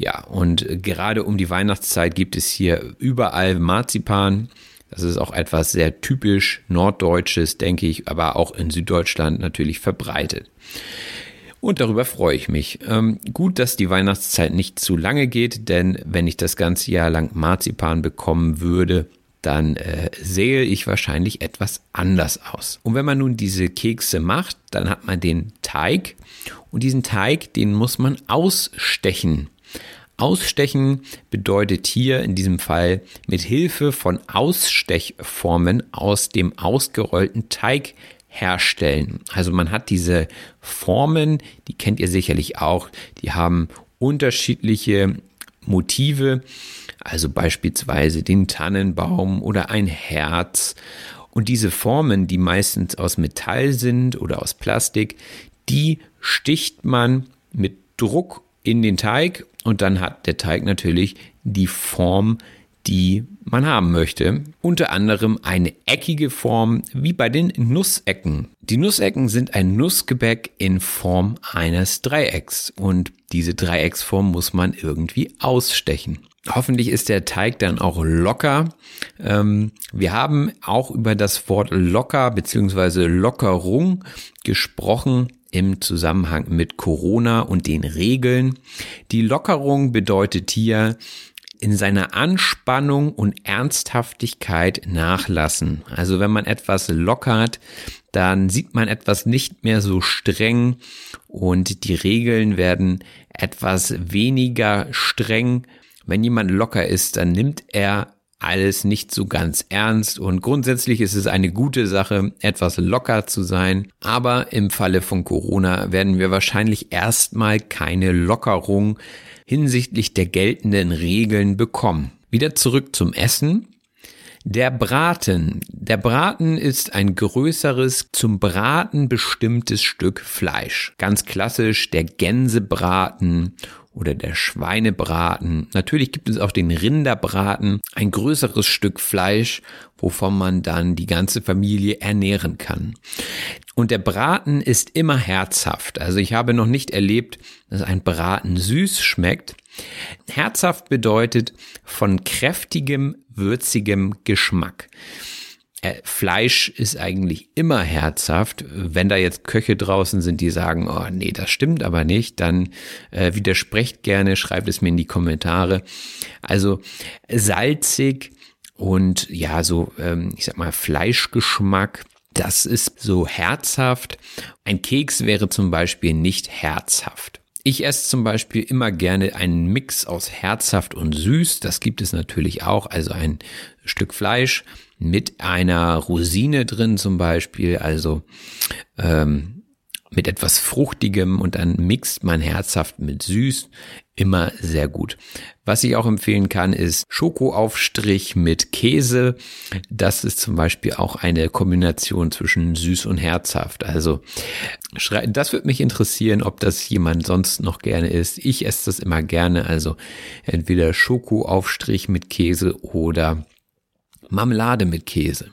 Ja, und gerade um die Weihnachtszeit gibt es hier überall Marzipan. Das ist auch etwas sehr typisch Norddeutsches, denke ich, aber auch in Süddeutschland natürlich verbreitet. Und darüber freue ich mich. Ähm, gut, dass die Weihnachtszeit nicht zu lange geht, denn wenn ich das ganze Jahr lang Marzipan bekommen würde, dann äh, sehe ich wahrscheinlich etwas anders aus. Und wenn man nun diese Kekse macht, dann hat man den Teig und diesen Teig, den muss man ausstechen. Ausstechen bedeutet hier in diesem Fall mit Hilfe von Ausstechformen aus dem ausgerollten Teig herstellen. Also man hat diese Formen, die kennt ihr sicherlich auch, die haben unterschiedliche Motive, also beispielsweise den Tannenbaum oder ein Herz. Und diese Formen, die meistens aus Metall sind oder aus Plastik, die sticht man mit Druck in den Teig und dann hat der Teig natürlich die Form, die man haben möchte. Unter anderem eine eckige Form wie bei den Nussecken. Die Nussecken sind ein Nussgebäck in Form eines Dreiecks und diese Dreiecksform muss man irgendwie ausstechen. Hoffentlich ist der Teig dann auch locker. Ähm, wir haben auch über das Wort locker bzw. Lockerung gesprochen im Zusammenhang mit Corona und den Regeln. Die Lockerung bedeutet hier, in seiner Anspannung und Ernsthaftigkeit nachlassen. Also wenn man etwas lockert, dann sieht man etwas nicht mehr so streng und die Regeln werden etwas weniger streng. Wenn jemand locker ist, dann nimmt er alles nicht so ganz ernst und grundsätzlich ist es eine gute Sache, etwas locker zu sein. Aber im Falle von Corona werden wir wahrscheinlich erstmal keine Lockerung hinsichtlich der geltenden Regeln bekommen. Wieder zurück zum Essen. Der Braten. Der Braten ist ein größeres, zum Braten bestimmtes Stück Fleisch. Ganz klassisch der Gänsebraten oder der Schweinebraten. Natürlich gibt es auch den Rinderbraten, ein größeres Stück Fleisch, wovon man dann die ganze Familie ernähren kann. Und der Braten ist immer herzhaft. Also ich habe noch nicht erlebt, dass ein Braten süß schmeckt. Herzhaft bedeutet von kräftigem, würzigem Geschmack. Äh, Fleisch ist eigentlich immer herzhaft. Wenn da jetzt Köche draußen sind, die sagen, oh nee, das stimmt aber nicht, dann äh, widersprecht gerne, schreibt es mir in die Kommentare. Also salzig und ja, so, ähm, ich sag mal, Fleischgeschmack. Das ist so herzhaft. Ein Keks wäre zum Beispiel nicht herzhaft. Ich esse zum Beispiel immer gerne einen Mix aus herzhaft und süß. Das gibt es natürlich auch. Also ein Stück Fleisch mit einer Rosine drin zum Beispiel. Also ähm, mit etwas Fruchtigem und dann mixt man herzhaft mit süß. Immer sehr gut. Was ich auch empfehlen kann, ist Schokoaufstrich mit Käse. Das ist zum Beispiel auch eine Kombination zwischen süß und herzhaft. Also das würde mich interessieren, ob das jemand sonst noch gerne isst. Ich esse das immer gerne. Also entweder Schokoaufstrich mit Käse oder Marmelade mit Käse.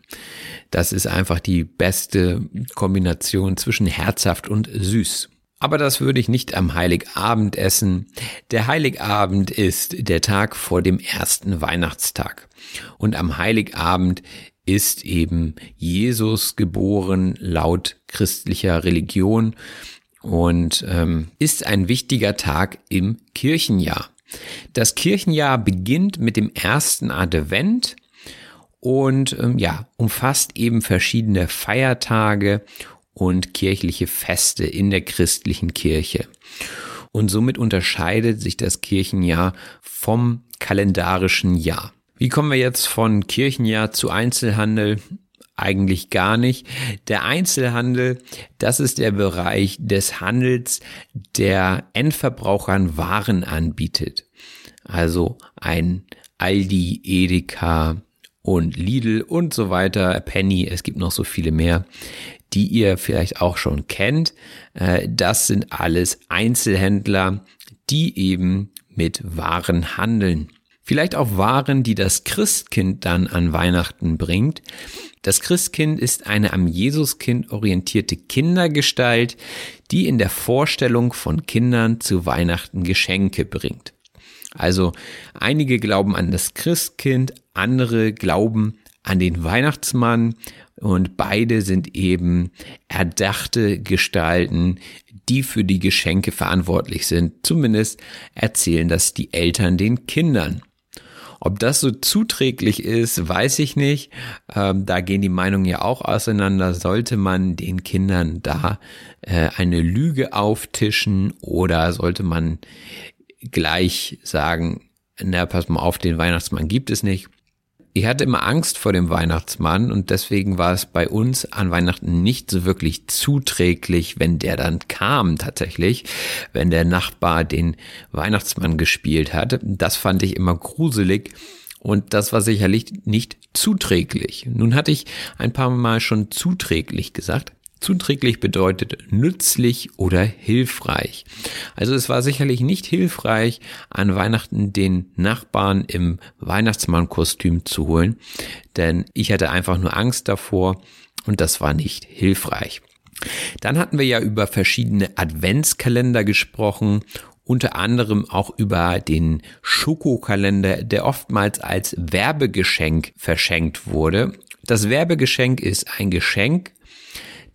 Das ist einfach die beste Kombination zwischen herzhaft und süß. Aber das würde ich nicht am Heiligabend essen. Der Heiligabend ist der Tag vor dem ersten Weihnachtstag. Und am Heiligabend ist eben Jesus geboren laut christlicher Religion und ähm, ist ein wichtiger Tag im Kirchenjahr. Das Kirchenjahr beginnt mit dem ersten Advent und ähm, ja, umfasst eben verschiedene Feiertage und kirchliche Feste in der christlichen Kirche. Und somit unterscheidet sich das Kirchenjahr vom kalendarischen Jahr. Wie kommen wir jetzt von Kirchenjahr zu Einzelhandel? Eigentlich gar nicht. Der Einzelhandel, das ist der Bereich des Handels, der Endverbrauchern Waren anbietet. Also ein Aldi, Edeka, und Lidl und so weiter, Penny, es gibt noch so viele mehr, die ihr vielleicht auch schon kennt. Äh, das sind alles Einzelhändler, die eben mit Waren handeln. Vielleicht auch Waren, die das Christkind dann an Weihnachten bringt. Das Christkind ist eine am Jesuskind orientierte Kindergestalt, die in der Vorstellung von Kindern zu Weihnachten Geschenke bringt. Also einige glauben an das Christkind, andere glauben an den Weihnachtsmann und beide sind eben erdachte Gestalten, die für die Geschenke verantwortlich sind. Zumindest erzählen das die Eltern den Kindern. Ob das so zuträglich ist, weiß ich nicht. Ähm, da gehen die Meinungen ja auch auseinander. Sollte man den Kindern da äh, eine Lüge auftischen oder sollte man gleich sagen, na, pass mal auf, den Weihnachtsmann gibt es nicht. Ich hatte immer Angst vor dem Weihnachtsmann und deswegen war es bei uns an Weihnachten nicht so wirklich zuträglich, wenn der dann kam tatsächlich, wenn der Nachbar den Weihnachtsmann gespielt hat. Das fand ich immer gruselig und das war sicherlich nicht zuträglich. Nun hatte ich ein paar Mal schon zuträglich gesagt. Zuträglich bedeutet nützlich oder hilfreich. Also es war sicherlich nicht hilfreich, an Weihnachten den Nachbarn im Weihnachtsmannkostüm zu holen, denn ich hatte einfach nur Angst davor und das war nicht hilfreich. Dann hatten wir ja über verschiedene Adventskalender gesprochen unter anderem auch über den Schokokalender, der oftmals als Werbegeschenk verschenkt wurde. Das Werbegeschenk ist ein Geschenk,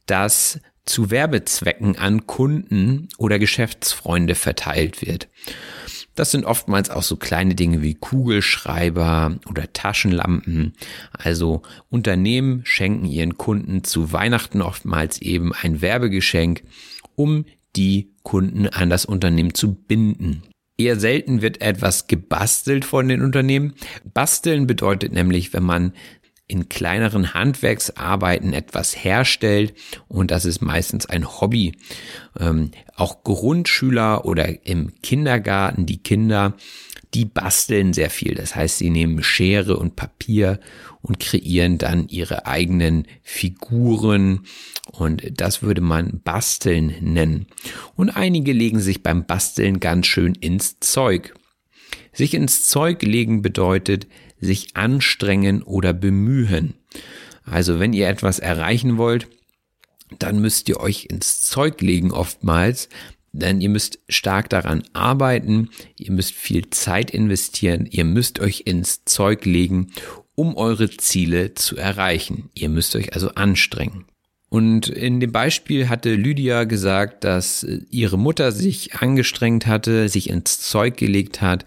das zu Werbezwecken an Kunden oder Geschäftsfreunde verteilt wird. Das sind oftmals auch so kleine Dinge wie Kugelschreiber oder Taschenlampen. Also Unternehmen schenken ihren Kunden zu Weihnachten oftmals eben ein Werbegeschenk, um die Kunden an das Unternehmen zu binden. Eher selten wird etwas gebastelt von den Unternehmen. Basteln bedeutet nämlich, wenn man in kleineren Handwerksarbeiten etwas herstellt und das ist meistens ein Hobby. Ähm, auch Grundschüler oder im Kindergarten, die Kinder, die basteln sehr viel. Das heißt, sie nehmen Schere und Papier und kreieren dann ihre eigenen Figuren und das würde man basteln nennen. Und einige legen sich beim Basteln ganz schön ins Zeug. Sich ins Zeug legen bedeutet, sich anstrengen oder bemühen. Also wenn ihr etwas erreichen wollt, dann müsst ihr euch ins Zeug legen oftmals, denn ihr müsst stark daran arbeiten, ihr müsst viel Zeit investieren, ihr müsst euch ins Zeug legen, um eure Ziele zu erreichen. Ihr müsst euch also anstrengen. Und in dem Beispiel hatte Lydia gesagt, dass ihre Mutter sich angestrengt hatte, sich ins Zeug gelegt hat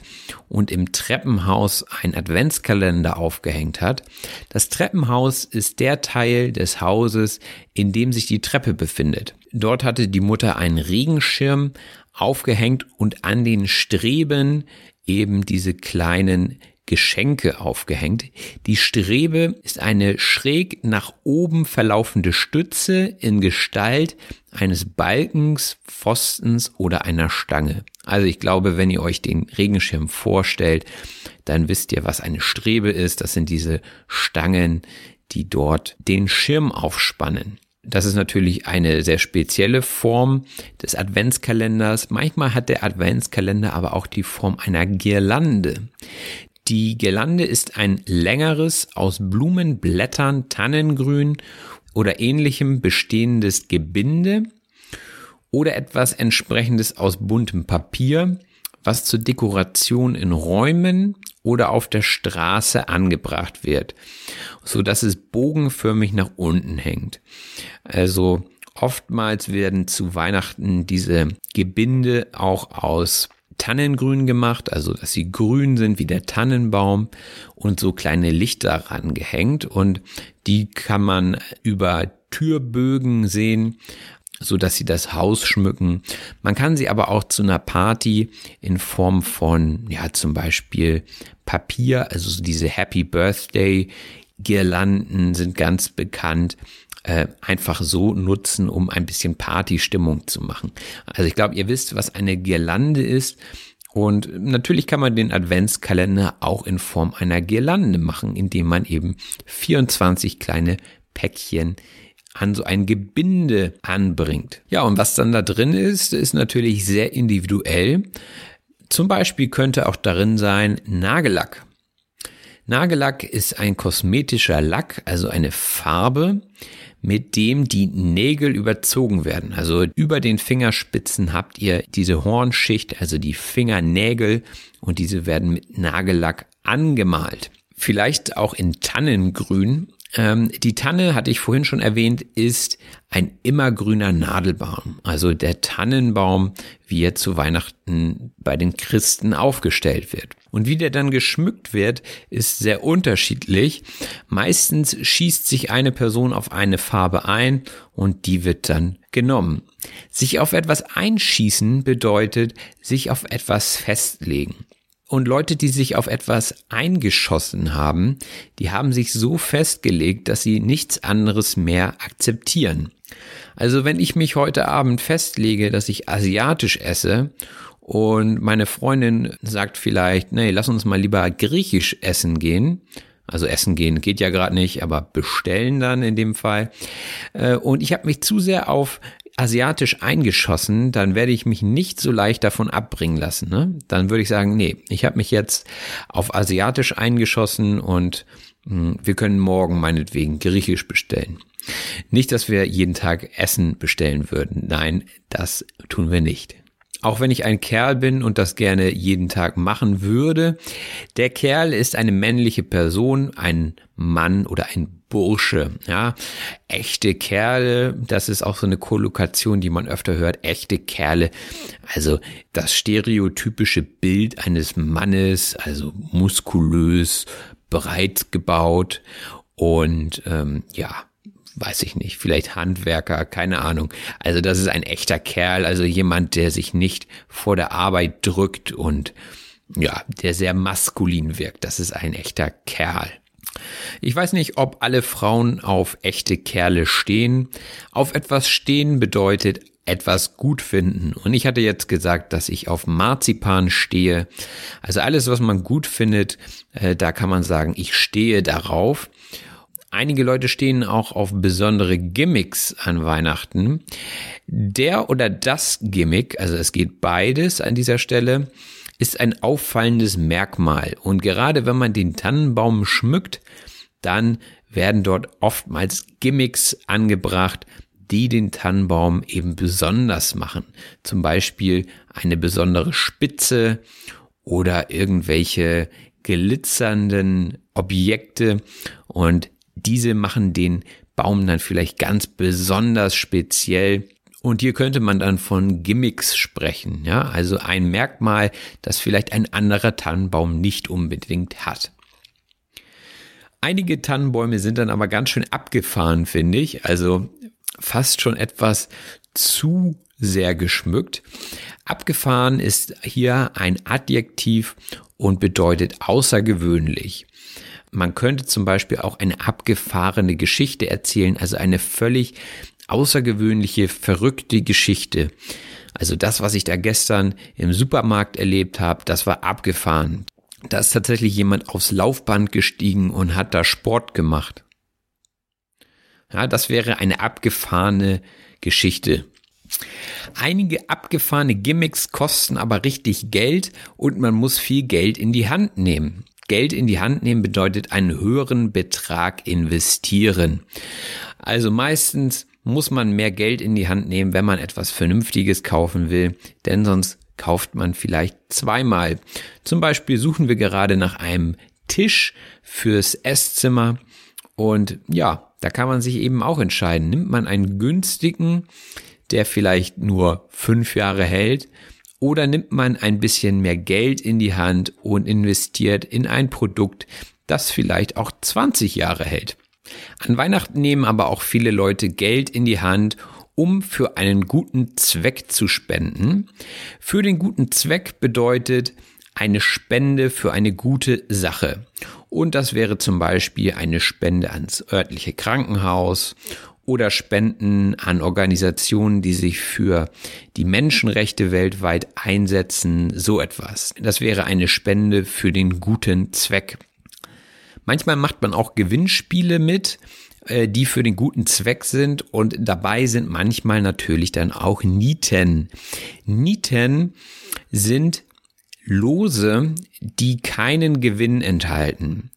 und im Treppenhaus ein Adventskalender aufgehängt hat. Das Treppenhaus ist der Teil des Hauses, in dem sich die Treppe befindet. Dort hatte die Mutter einen Regenschirm aufgehängt und an den Streben eben diese kleinen Geschenke aufgehängt. Die Strebe ist eine schräg nach oben verlaufende Stütze in Gestalt eines Balkens, Pfostens oder einer Stange. Also ich glaube, wenn ihr euch den Regenschirm vorstellt, dann wisst ihr, was eine Strebe ist. Das sind diese Stangen, die dort den Schirm aufspannen. Das ist natürlich eine sehr spezielle Form des Adventskalenders. Manchmal hat der Adventskalender aber auch die Form einer Girlande. Die Girlande ist ein längeres, aus Blumen, Blättern, Tannengrün oder ähnlichem bestehendes Gebinde oder etwas entsprechendes aus buntem Papier, was zur Dekoration in Räumen oder auf der Straße angebracht wird, so dass es bogenförmig nach unten hängt. Also oftmals werden zu Weihnachten diese Gebinde auch aus Tannengrün gemacht, also dass sie grün sind wie der Tannenbaum und so kleine Lichter rangehängt und die kann man über Türbögen sehen, so dass sie das Haus schmücken. Man kann sie aber auch zu einer Party in Form von, ja, zum Beispiel Papier, also diese Happy Birthday Girlanden sind ganz bekannt äh, einfach so nutzen, um ein bisschen Partystimmung zu machen. Also ich glaube, ihr wisst, was eine Girlande ist. Und natürlich kann man den Adventskalender auch in Form einer Girlande machen, indem man eben 24 kleine Päckchen an so ein Gebinde anbringt. Ja, und was dann da drin ist, ist natürlich sehr individuell. Zum Beispiel könnte auch darin sein Nagellack. Nagellack ist ein kosmetischer Lack, also eine Farbe, mit dem die Nägel überzogen werden. Also über den Fingerspitzen habt ihr diese Hornschicht, also die Fingernägel und diese werden mit Nagellack angemalt. Vielleicht auch in Tannengrün. Ähm, die Tanne, hatte ich vorhin schon erwähnt, ist ein immergrüner Nadelbaum. Also der Tannenbaum, wie er zu Weihnachten bei den Christen aufgestellt wird. Und wie der dann geschmückt wird, ist sehr unterschiedlich. Meistens schießt sich eine Person auf eine Farbe ein und die wird dann genommen. Sich auf etwas einschießen bedeutet sich auf etwas festlegen. Und Leute, die sich auf etwas eingeschossen haben, die haben sich so festgelegt, dass sie nichts anderes mehr akzeptieren. Also wenn ich mich heute Abend festlege, dass ich asiatisch esse und meine Freundin sagt vielleicht, nee, lass uns mal lieber griechisch essen gehen. Also essen gehen geht ja gerade nicht, aber bestellen dann in dem Fall. Äh, und ich habe mich zu sehr auf asiatisch eingeschossen, dann werde ich mich nicht so leicht davon abbringen lassen. Ne? Dann würde ich sagen, nee, ich habe mich jetzt auf asiatisch eingeschossen und mh, hm, wir können morgen meinetwegen griechisch bestellen. Nicht, dass wir jeden Tag Essen bestellen würden. Nein, das tun wir nicht. Auch wenn ich ein Kerl bin und das gerne jeden Tag machen würde. Der Kerl ist eine männliche Person, ein Mann oder ein Bursche, ja, echte Kerle, das ist auch so eine Kollokation, die man öfter hört, echte Kerle, also das stereotypische Bild eines Mannes, also muskulös, breit gebaut und ähm, ja, weiß ich nicht, vielleicht Handwerker, keine Ahnung. Also das ist ein echter Kerl, also jemand, der sich nicht vor der Arbeit drückt und ja, der sehr maskulin wirkt. Das ist ein echter Kerl. Ich weiß nicht, ob alle Frauen auf echte Kerle stehen. Auf etwas stehen bedeutet etwas gut finden. Und ich hatte jetzt gesagt, dass ich auf Marzipan stehe. Also alles, was man gut findet, äh, da kann man sagen, ich stehe darauf. Einige Leute stehen auch auf besondere Gimmicks an Weihnachten. Der oder das Gimmick, also es geht beides an dieser Stelle, ist ein auffallendes Merkmal. Und gerade wenn man den Tannenbaum schmückt, dann werden dort oftmals Gimmicks angebracht, die den Tannenbaum eben besonders machen. Zum Beispiel eine besondere Spitze oder irgendwelche glitzernden Objekte und diese machen den Baum dann vielleicht ganz besonders speziell. Und hier könnte man dann von Gimmicks sprechen, ja, also ein Merkmal, das vielleicht ein anderer Tannenbaum nicht unbedingt hat. Einige Tannenbäume sind dann aber ganz schön abgefahren, finde ich, also fast schon etwas zu sehr geschmückt. Abgefahren ist hier ein Adjektiv und bedeutet außergewöhnlich. Man könnte zum Beispiel auch eine abgefahrene Geschichte erzählen, also eine völlig außergewöhnliche, verrückte Geschichte. Also das, was ich da gestern im Supermarkt erlebt habe, das war abgefahren. Da ist tatsächlich jemand aufs Laufband gestiegen und hat da Sport gemacht. Ja, das wäre eine abgefahrene Geschichte. Einige abgefahrene Gimmicks kosten aber richtig Geld und man muss viel Geld in die Hand nehmen. Geld in die Hand nehmen bedeutet einen höheren Betrag investieren. Also meistens muss man mehr Geld in die Hand nehmen, wenn man etwas Vernünftiges kaufen will, denn sonst kauft man vielleicht zweimal. Zum Beispiel suchen wir gerade nach einem Tisch fürs Esszimmer und ja, da kann man sich eben auch entscheiden. Nimmt man einen günstigen, der vielleicht nur fünf Jahre hält oder nimmt man ein bisschen mehr Geld in die Hand und investiert in ein Produkt, das vielleicht auch 20 Jahre hält. An Weihnachten nehmen aber auch viele Leute Geld in die Hand, um für einen guten Zweck zu spenden. Für den guten Zweck bedeutet eine Spende für eine gute Sache. Und das wäre zum Beispiel eine Spende ans örtliche Krankenhaus oder Spenden an Organisationen, die sich für die Menschenrechte weltweit einsetzen, so etwas. Das wäre eine Spende für den guten Zweck. Manchmal macht man auch Gewinnspiele mit, äh, die für den guten Zweck sind und dabei sind manchmal natürlich dann auch Nieten. Nieten sind Lose, die keinen Gewinn enthalten.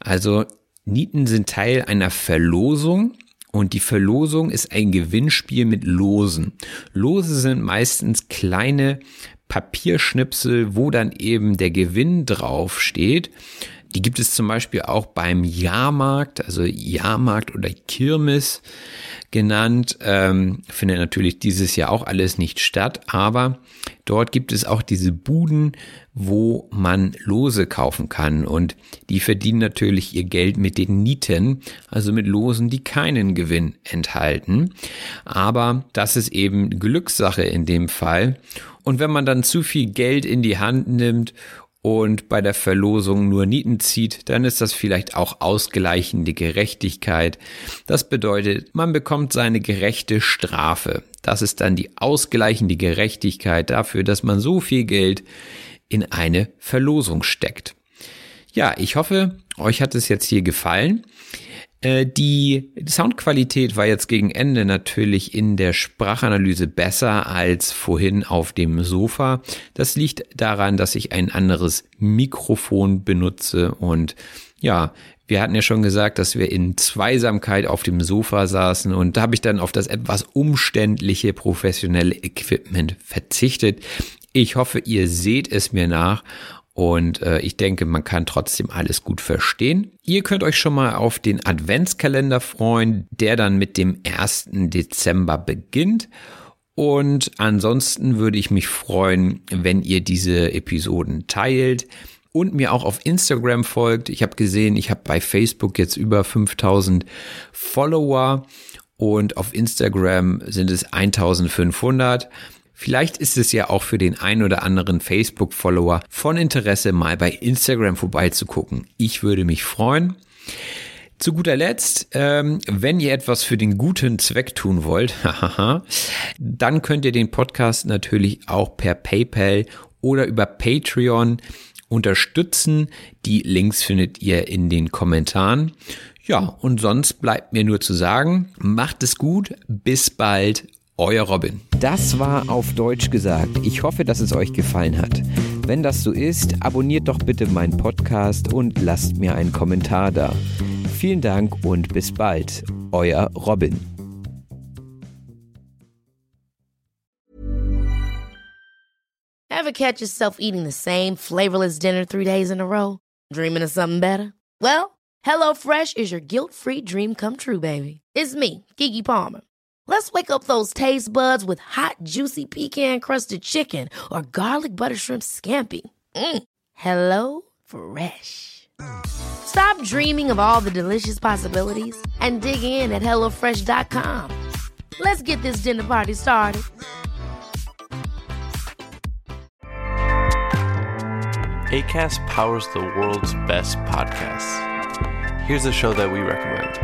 Also Nieten sind Teil einer Verlosung und die Verlosung ist ein Gewinnspiel mit Losen. Lose sind meistens kleine Papierschnipsel, wo dann eben der Gewinn draufsteht. Die gibt es zum Beispiel auch beim Jahrmarkt, also Jahrmarkt oder Kirmes genannt. Ähm, findet natürlich dieses Jahr auch alles nicht statt, aber dort gibt es auch diese Buden, wo man Lose kaufen kann und die verdienen natürlich ihr Geld mit den Nieten, also mit Losen, die keinen Gewinn enthalten. Aber das ist eben Glückssache in dem Fall. Und wenn man dann zu viel Geld in die Hand nimmt und bei der Verlosung nur Nieten zieht, dann ist das vielleicht auch ausgleichende Gerechtigkeit. Das bedeutet, man bekommt seine gerechte Strafe. Das ist dann die ausgleichende Gerechtigkeit dafür, dass man so viel Geld in eine Verlosung steckt. Ja, ich hoffe, euch hat es jetzt hier gefallen. Äh, die Soundqualität war jetzt gegen Ende natürlich in der Sprachanalyse besser als vorhin auf dem Sofa. Das liegt daran, dass ich ein anderes Mikrofon benutze und ja, wir hatten ja schon gesagt, dass wir in Zweisamkeit auf dem Sofa saßen und da habe ich dann auf das etwas umständliche professionelle Equipment verzichtet. Ich hoffe, ihr seht es mir nach Und äh, ich denke, man kann trotzdem alles gut verstehen. Ihr könnt euch schon mal auf den Adventskalender freuen, der dann mit dem 1. Dezember beginnt. Und ansonsten würde ich mich freuen, wenn ihr diese Episoden teilt und mir auch auf Instagram folgt. Ich habe gesehen, ich habe bei Facebook jetzt über 5000 Follower und auf Instagram sind es 1500. Vielleicht ist es ja auch für den ein oder anderen Facebook-Follower von Interesse, mal bei Instagram vorbeizugucken. Ich würde mich freuen. Zu guter Letzt, ähm, wenn ihr etwas für den guten Zweck tun wollt, dann könnt ihr den Podcast natürlich auch per PayPal oder über Patreon unterstützen. Die Links findet ihr in den Kommentaren. Ja, und sonst bleibt mir nur zu sagen, macht es gut, bis bald, euer Robin. Das war auf Deutsch gesagt. Ich hoffe, dass es euch gefallen hat. Wenn das so ist, abonniert doch bitte meinen Podcast und lasst mir einen Kommentar da. Vielen Dank und bis bald. Euer Robin. Ever catch yourself eating the same flavorless dinner three days in a row? Dreaming of something better? Well, HelloFresh is your guilt-free dream come true, baby. It's me, Kiki Palmer. Let's wake up those taste buds with hot, juicy pecan crusted chicken or garlic butter shrimp scampi. Mm. Hello Fresh. Stop dreaming of all the delicious possibilities and dig in at HelloFresh.com. Let's get this dinner party started. ACAST powers the world's best podcasts. Here's a show that we recommend.